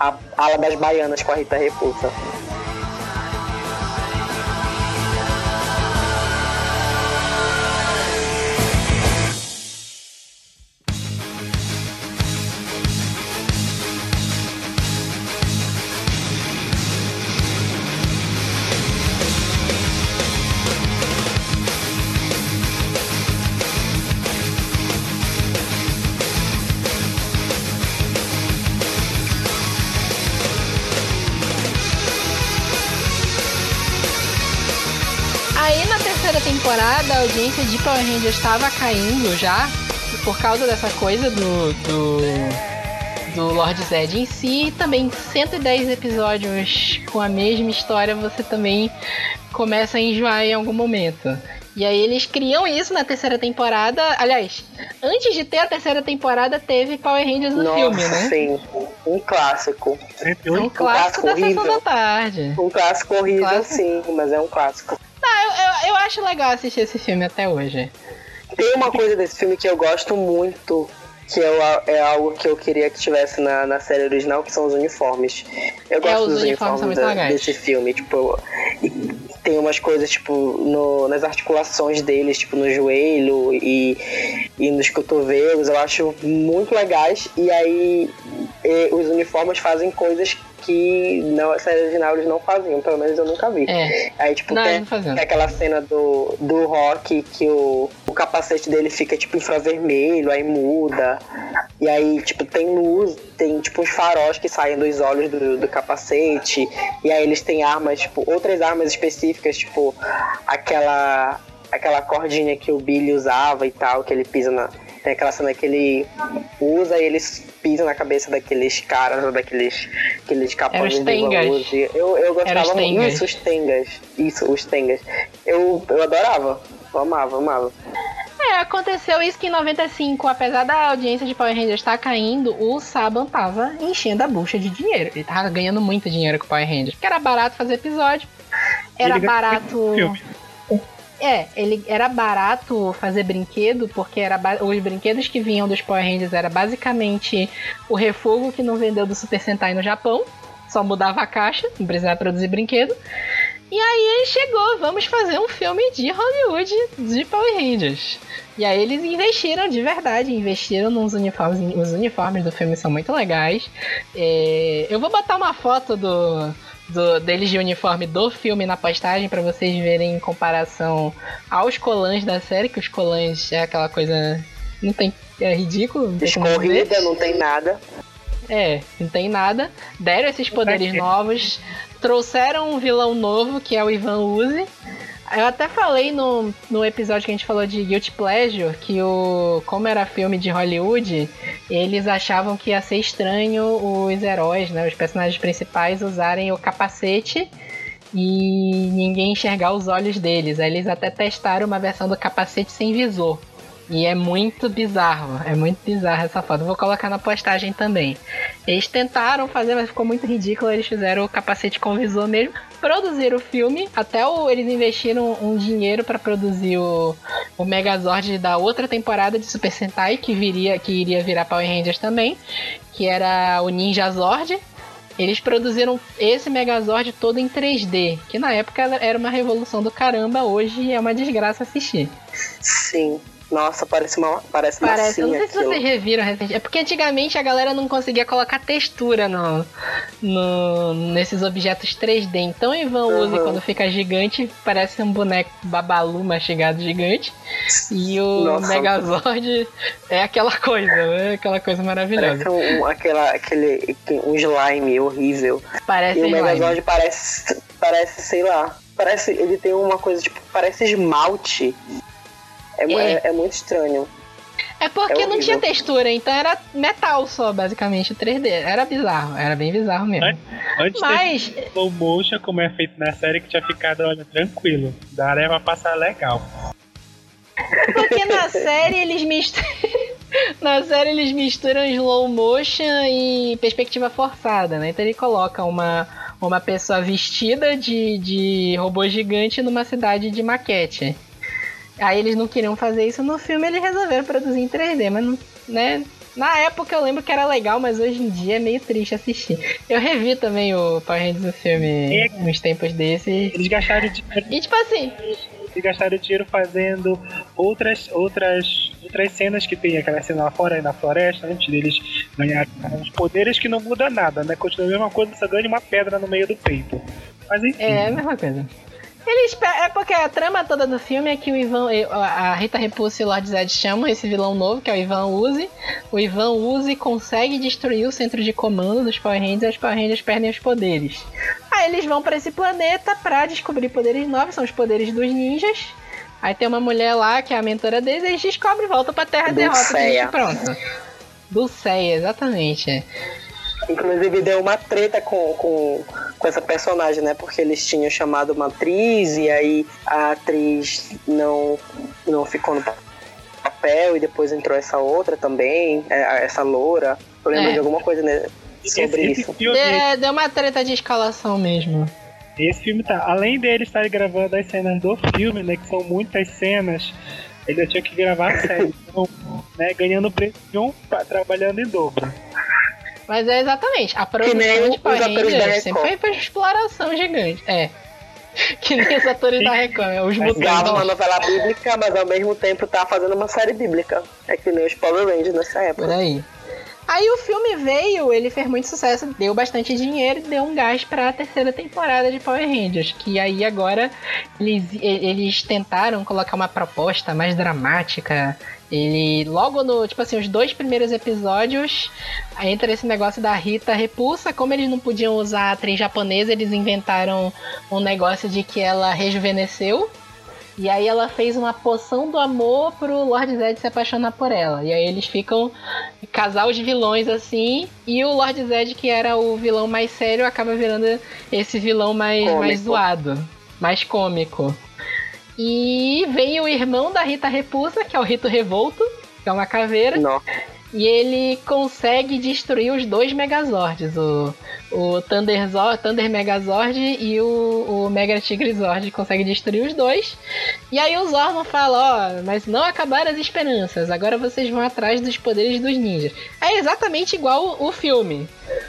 a ala das baianas com a Rita Repulsa. Audiência de Power Rangers estava caindo já, por causa dessa coisa do, do, do Lord Zed em si, e também 110 episódios com a mesma história você também começa a enjoar em algum momento. E aí eles criam isso na terceira temporada. Aliás, antes de ter a terceira temporada, teve Power Rangers no Nossa, filme, né? sim. Um clássico. É um clássico da horrível. sessão da tarde. Um clássico horrível, Clássico. sim, mas é um clássico. Ah, eu, eu, eu acho legal assistir esse filme até hoje. Tem uma coisa desse filme que eu gosto muito, que é, é algo que eu queria que tivesse na, na série original, que são os uniformes. Eu gosto É, os dos uniformes uniformes da- desse filme, tipo, tem umas coisas, tipo, no- nas articulações deles, tipo, no joelho e, e nos cotovelos, eu acho muito legais. E aí, e os uniformes fazem coisas que na série original eles não faziam, pelo menos eu nunca vi. É. Aí, tipo, Não, tem, não tem aquela cena do, do rock que o, o capacete dele fica, tipo, infravermelho, aí muda. E aí, tipo, tem luz, tem, tipo, uns faróis que saem dos olhos do, do capacete. E aí eles têm armas, tipo, outras armas específicas, tipo, aquela, aquela cordinha que o Billy usava e tal, que ele pisa na... Tem aquela cena que ele usa e eles pisam na cabeça daqueles caras, daqueles aqueles capões de Uzi. Eu, eu gostava muito. Isso, os Tengas. Isso, os Tengas. Eu, eu adorava. Eu amava, amava. É, aconteceu isso que em 95, apesar da audiência de Power Rangers estar caindo, o Saban tava enchendo a bucha de dinheiro. Ele tava ganhando muito dinheiro com Power Rangers. Porque era barato fazer episódio. Era barato. filme. É, ele era barato fazer brinquedo, porque era os brinquedos que vinham dos Power Rangers era basicamente o refogo que não vendeu do Super Sentai no Japão. Só mudava a caixa, não precisava produzir brinquedo. E aí ele chegou, vamos fazer um filme de Hollywood de Power Rangers. E aí eles investiram de verdade, investiram nos uniformes. Os uniformes do filme são muito legais. É, eu vou botar uma foto do, do- deles de uniforme do filme na postagem pra vocês verem em comparação aos colãs da série, que os colãs é aquela coisa. Não tem. É ridículo, não tem. Escorrida, não tem nada. É, não tem nada. Deram esses poderes novos. Trouxeram um vilão novo, que é o Ivan Uzi. Eu até falei no, no episódio que a gente falou de Guilty Pleasure que o. Como era filme de Hollywood, eles achavam que ia ser estranho os heróis, né? Os personagens principais usarem o capacete e ninguém enxergar os olhos deles. Aí eles até testaram uma versão do capacete sem visor. E é muito bizarro, é muito bizarro essa foto. Vou colocar na postagem também. Eles tentaram fazer, mas ficou muito ridículo. Eles fizeram o capacete com visor mesmo. Produziram o filme, até o- eles investiram um dinheiro para produzir o, o Megazord da outra temporada de Super Sentai, que, viria, que iria virar Power Rangers também, que era o Ninja Zord. Eles produziram esse Megazord todo em 3D, que na época era uma revolução do caramba, hoje é uma desgraça assistir. Sim. Nossa, parece uma parece, Parece, eu não sei massinha se aquilo. vocês reviram recentemente. É porque antigamente a galera não conseguia colocar textura no, no- nesses objetos 3D. Então o Ivan Uzi, Uhum. quando fica gigante, parece um boneco babalu mastigado gigante. E o Nossa. Megazord é aquela coisa, né? Aquela coisa maravilhosa. Parece um, aquela, aquele, um slime horrível. Parece e o slime. Megazord parece, parece, sei lá, parece, ele tem uma coisa, tipo, parece esmalte. É, É. é- é muito estranho. É porque É não tinha textura, então era metal só, basicamente, 3D. Era bizarro, era bem bizarro mesmo. Antes Mas desse slow motion, como é feito na série, que tinha ficado, olha, tranquilo. Daria pra passar legal. Porque na série eles misturam. na série eles misturam slow motion e perspectiva forçada, né? Então ele coloca uma, uma pessoa vestida de, de robô gigante numa cidade de maquete. Aí eles não queriam fazer isso no filme, eles resolveram produzir em 3D, mas não, né? Na época eu lembro que era legal, mas hoje em dia é meio triste assistir. Eu revi também o Power Rangers do filme É. uns tempos desses. Eles gastaram dinheiro, E tipo assim, eles gastaram dinheiro fazendo outras, outras, outras cenas que tem aquela cena lá fora na floresta, antes deles ganharem os poderes que não muda nada, né? Continua a mesma coisa, só ganha uma pedra no meio do peito. Mas enfim. É, a mesma coisa. Eles, é porque a trama toda do filme é que o Ivan, a Rita Repulsa e o Lord Zed chamam esse vilão novo, que é o Ivan Uzi. O Ivan Uzi consegue destruir o centro de comando dos Power Rangers e os Power Rangers perdem os poderes. Aí eles vão pra esse planeta pra descobrir poderes novos, são os poderes dos ninjas. Aí tem uma mulher lá que é a mentora deles, eles descobrem, voltam pra Terra, derrota Dulceia. e pronto. Dulceia, exatamente. Inclusive deu uma treta com, com, com essa personagem, né? Porque eles tinham chamado uma atriz e aí a atriz não, não ficou no papel e depois entrou essa outra também, é, essa loura. Eu lembro É. de alguma coisa né, sobre esse, isso. Filme, É, deu uma treta de escalação mesmo. esse filme tá. Além deles estarem gravando as cenas do filme, né? Que são muitas cenas, ele tinha que gravar a série. Então, né, ganhando preço de um, trabalhando em dobro. Mas é exatamente. A produção nem de Power Rangers sempre foi pra exploração gigante. É. Que nem os atores da Record, os Grava uma mutantes. novela bíblica, mas ao mesmo tempo tá fazendo uma série bíblica. É que nem os Power Rangers nessa Por época. aí. Aí o filme veio, ele fez muito sucesso, deu bastante dinheiro e deu um gás pra terceira temporada de Power Rangers. Que aí agora eles, eles tentaram colocar uma proposta mais dramática. Ele, logo no, tipo assim, os dois primeiros episódios, entra esse negócio da Rita repulsa. Como eles não podiam usar a atriz japonesa, eles inventaram um negócio de que ela rejuvenesceu. E aí ela fez uma poção do amor pro Lord Zed se apaixonar por ela. E aí eles ficam casal de vilões assim, e o Lord Zed, que era o vilão mais sério, acaba virando esse vilão mais, mais zoado, mais cômico. E vem o irmão da Rita Repulsa, que é o Rito Revolto, que é uma caveira. Não. E ele consegue destruir os dois Megazords, o, o Thunder, Zord, Thunder Megazord e o, o Mega Tigre Zord. Consegue destruir os dois. E aí o Zordon fala: Ó, mas não acabaram as esperanças, agora vocês vão atrás dos poderes dos ninjas. É exatamente igual o filme.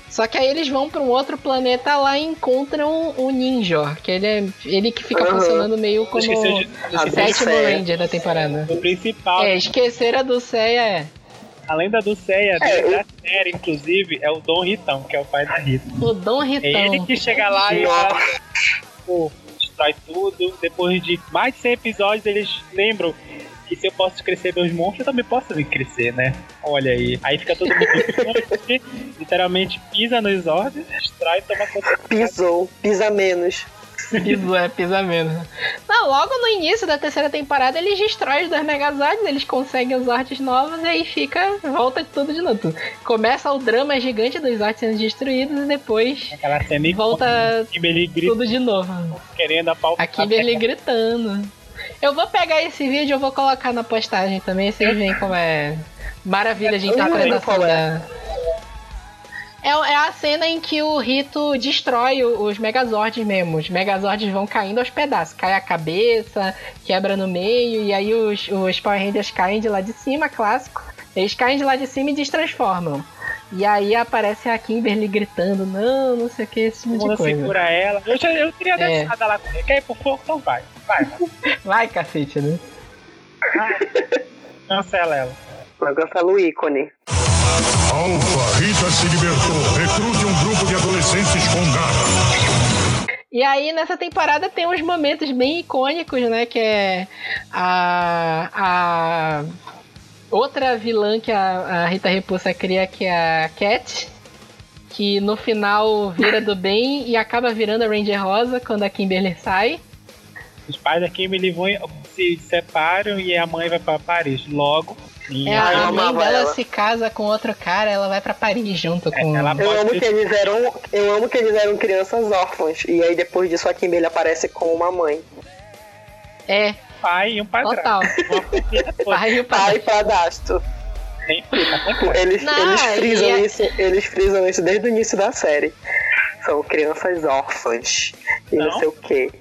Só que aí eles vão para um outro planeta lá e encontram o Ninja, que ele é ele que fica Uhum. funcionando meio como de- o a sétimo. Ranger da temporada. O principal, É, esquecer a Dulceia é. Além da Dulceia, É, dele, da série, inclusive, é o Dom Ritão, que é o pai da Rita. O Dom É Ritão. ele que chega lá e fala, pô, destrói tudo. Depois de mais de 100 episódios, eles lembram que se eu posso crescer meus monstros, eu também posso vir crescer, né? Olha aí. Aí fica todo mundo literalmente pisa nos ordens, destrói e toma conta. Pisou, pisa menos. Piso é, pisa menos. Não, logo no início da terceira temporada eles destroem os dois Megazords, eles conseguem os Zords novos e aí fica, volta tudo de novo. Começa o drama gigante dos Zords sendo destruídos e depois Aquela cena volta grita tudo de novo. querendo a pau. A Kimberly gritando. Eu vou pegar esse vídeo e eu vou colocar na postagem também, vocês veem como é maravilha não lembro interpretação qual é. É, é a cena em que o Rito destrói os Megazords mesmo. Os Megazords vão caindo aos pedaços. Cai a cabeça, quebra no meio, e aí os, os Power Rangers caem de lá de cima, clássico. Eles caem de lá de cima e destransformam. E aí aparece a Kimberly gritando, não, não sei o que, esse tipo de coisa. segura ela. Eu, já, eu teria É. dançado lá com ele. Quer ir pro fogo? Então vai. Vai. Vai, cacete, né? Cancela ela. Agora fala o ícone. Alfa, Rita se libertou. Recrute um grupo de adolescentes com garra. E aí, nessa temporada, tem uns momentos bem icônicos, né? Que é a. a outra vilã que a, a Rita Repulsa cria, que é a Cat. Que no final vira do bem e acaba virando a Ranger Rosa quando a Kimberly sai. Os pais da Kimberly vão, se separam e a mãe vai pra Paris. Logo. E É, a mãe dela ela. se casa com outro cara, ela vai pra Paris junto com. ela Eu amo que eles eram. Eu amo que eles eram crianças órfãs. E aí depois disso a Kimberly aparece com uma mãe. É, um pai e um padrasto. Pai e o Pai pai. e acontecendo. Eles, Não, eles, frisam e é- isso, eles frisam isso desde o início da série. São crianças órfãs e não, Não? sei o quê.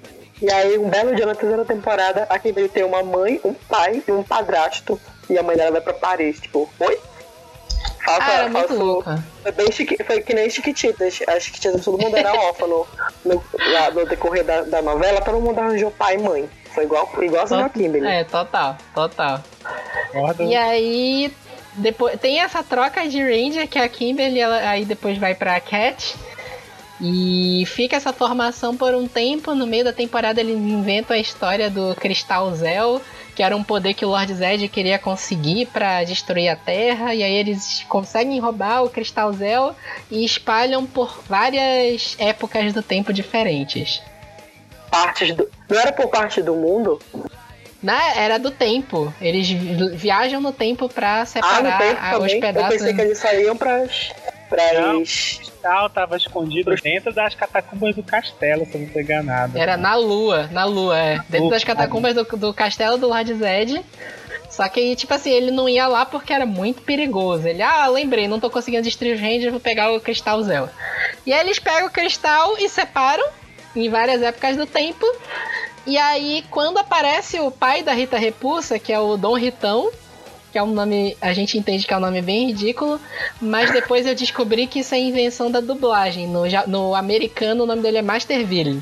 E aí, um belo dia na terceira temporada, a Kimberly tem uma mãe, um pai e um padrasto. E a mãe dela vai pra Paris. Tipo, oi? Falta, Ah, era muito falta- louca. Foi, bem chique, foi que nem Chiquititas. As Chiquititas todo mundo era órfão no, no, lá no decorrer da, da novela. Todo mundo arranjou pai e mãe. Foi igual, igual a Kimberly. É, total, total. Gordon. E aí, depois tem essa troca de Ranger que a Kimberly ela, aí depois vai pra Cat. E fica essa formação por um tempo. No meio da temporada eles inventam a história do Cristal Zel, que era um poder que o Lord Zed queria conseguir pra destruir a Terra. E aí eles conseguem roubar o Cristal Zel e espalham por várias épocas do tempo diferentes. Partes do, não era por parte do mundo? Na era do tempo. Eles vi- viajam no tempo pra Ah, no separar tempo a- os também. Eu pedaços. pensei que eles saíam pras. Pras... O cristal tava escondido dentro das catacumbas do castelo, se eu não tô enganado. Era na lua, na lua, é. Dentro Lua, das catacumbas do, do castelo do Lord Zed. Só que, tipo assim, ele não ia lá porque era muito perigoso. Ele, ah, lembrei, não tô conseguindo destruir os Rangers, vou pegar o cristal Zell. E aí eles pegam o cristal e separam em várias épocas do tempo. E aí, quando aparece o pai da Rita Repulsa, que é o Dom Ritão, que é um nome, a gente entende que é um nome bem ridículo, mas depois eu descobri que isso é invenção da dublagem. No, no americano, o nome dele é Masterville.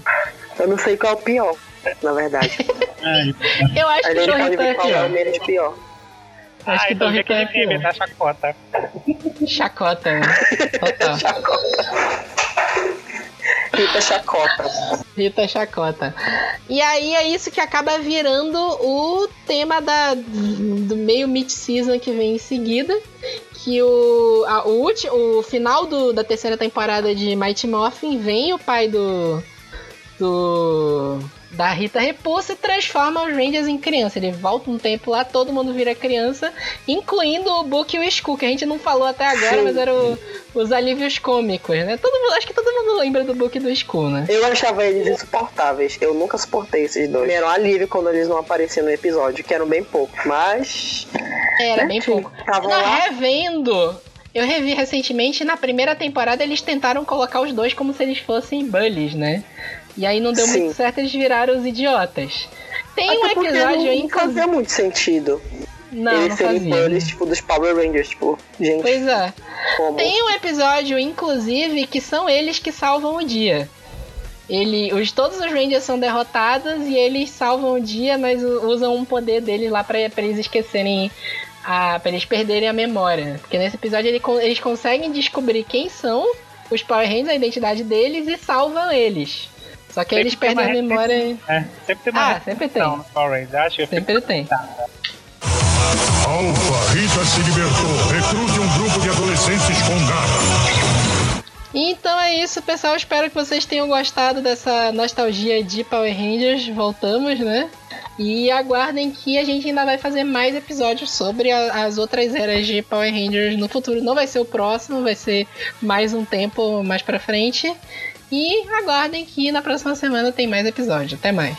Eu não sei qual é o pior, na verdade. Ai, Eu acho Aí que o Ritão é é pior. o menos pior. Acho ah, que então Rita é aquele meme pior. da chacota. Chacota, né? Total. Rita Chacota. Rita Chacota. E aí é isso que acaba virando o tema da, do meio mid-season que vem em seguida. Que o, a, o, ulti- o final do- da terceira temporada de Mighty Morphin vem o pai do. do. Da Rita Repulsa e transforma os Rangers em criança. Ele volta um tempo lá, todo mundo vira criança, incluindo o Book e o Skull, que a gente não falou até agora, Sim. mas eram os alívios cômicos, né? Todo mundo, acho que todo mundo lembra do Book e do Skull, né? Eu achava eles insuportáveis. Eu nunca suportei esses dois. Era um alívio quando eles não apareciam no episódio, que eram bem poucos. Mas. Era bem Enfim, pouco. Não, lá. revendo. Eu revi recentemente, na primeira temporada eles tentaram colocar os dois como se eles fossem bullies, né? E aí não deu Sim. muito certo, eles viraram os idiotas. Tem um Até porque episódio não, aí, não fazia muito sentido. Não, eles não serem fazia. bullies, tipo, dos Power Rangers. Tipo, gente, Pois é. como? Tem um episódio, inclusive, que são eles que salvam o dia. Ele, os, todos os Rangers são derrotados e eles salvam o dia, mas usam um poder deles lá pra, pra eles esquecerem. A, pra eles perderem a memória. Porque nesse episódio ele eles conseguem descobrir quem são os Power Rangers, a identidade deles e salvam eles. Só que aí eles tem perdem a memória. É, sempre tem uma Ah, sempre tem. no Power Rangers. Acho que Sempre tem. Alpha, Rita se libertou. Recrute um grupo de adolescentes com garra. Então é isso, pessoal. Espero que vocês tenham gostado dessa nostalgia de Power Rangers. Voltamos, né? E aguardem que a gente ainda vai fazer mais episódios sobre a- as outras eras de Power Rangers no futuro. Não vai ser o próximo, vai ser mais um tempo mais pra frente. E aguardem que na próxima semana tem mais episódio. Até mais.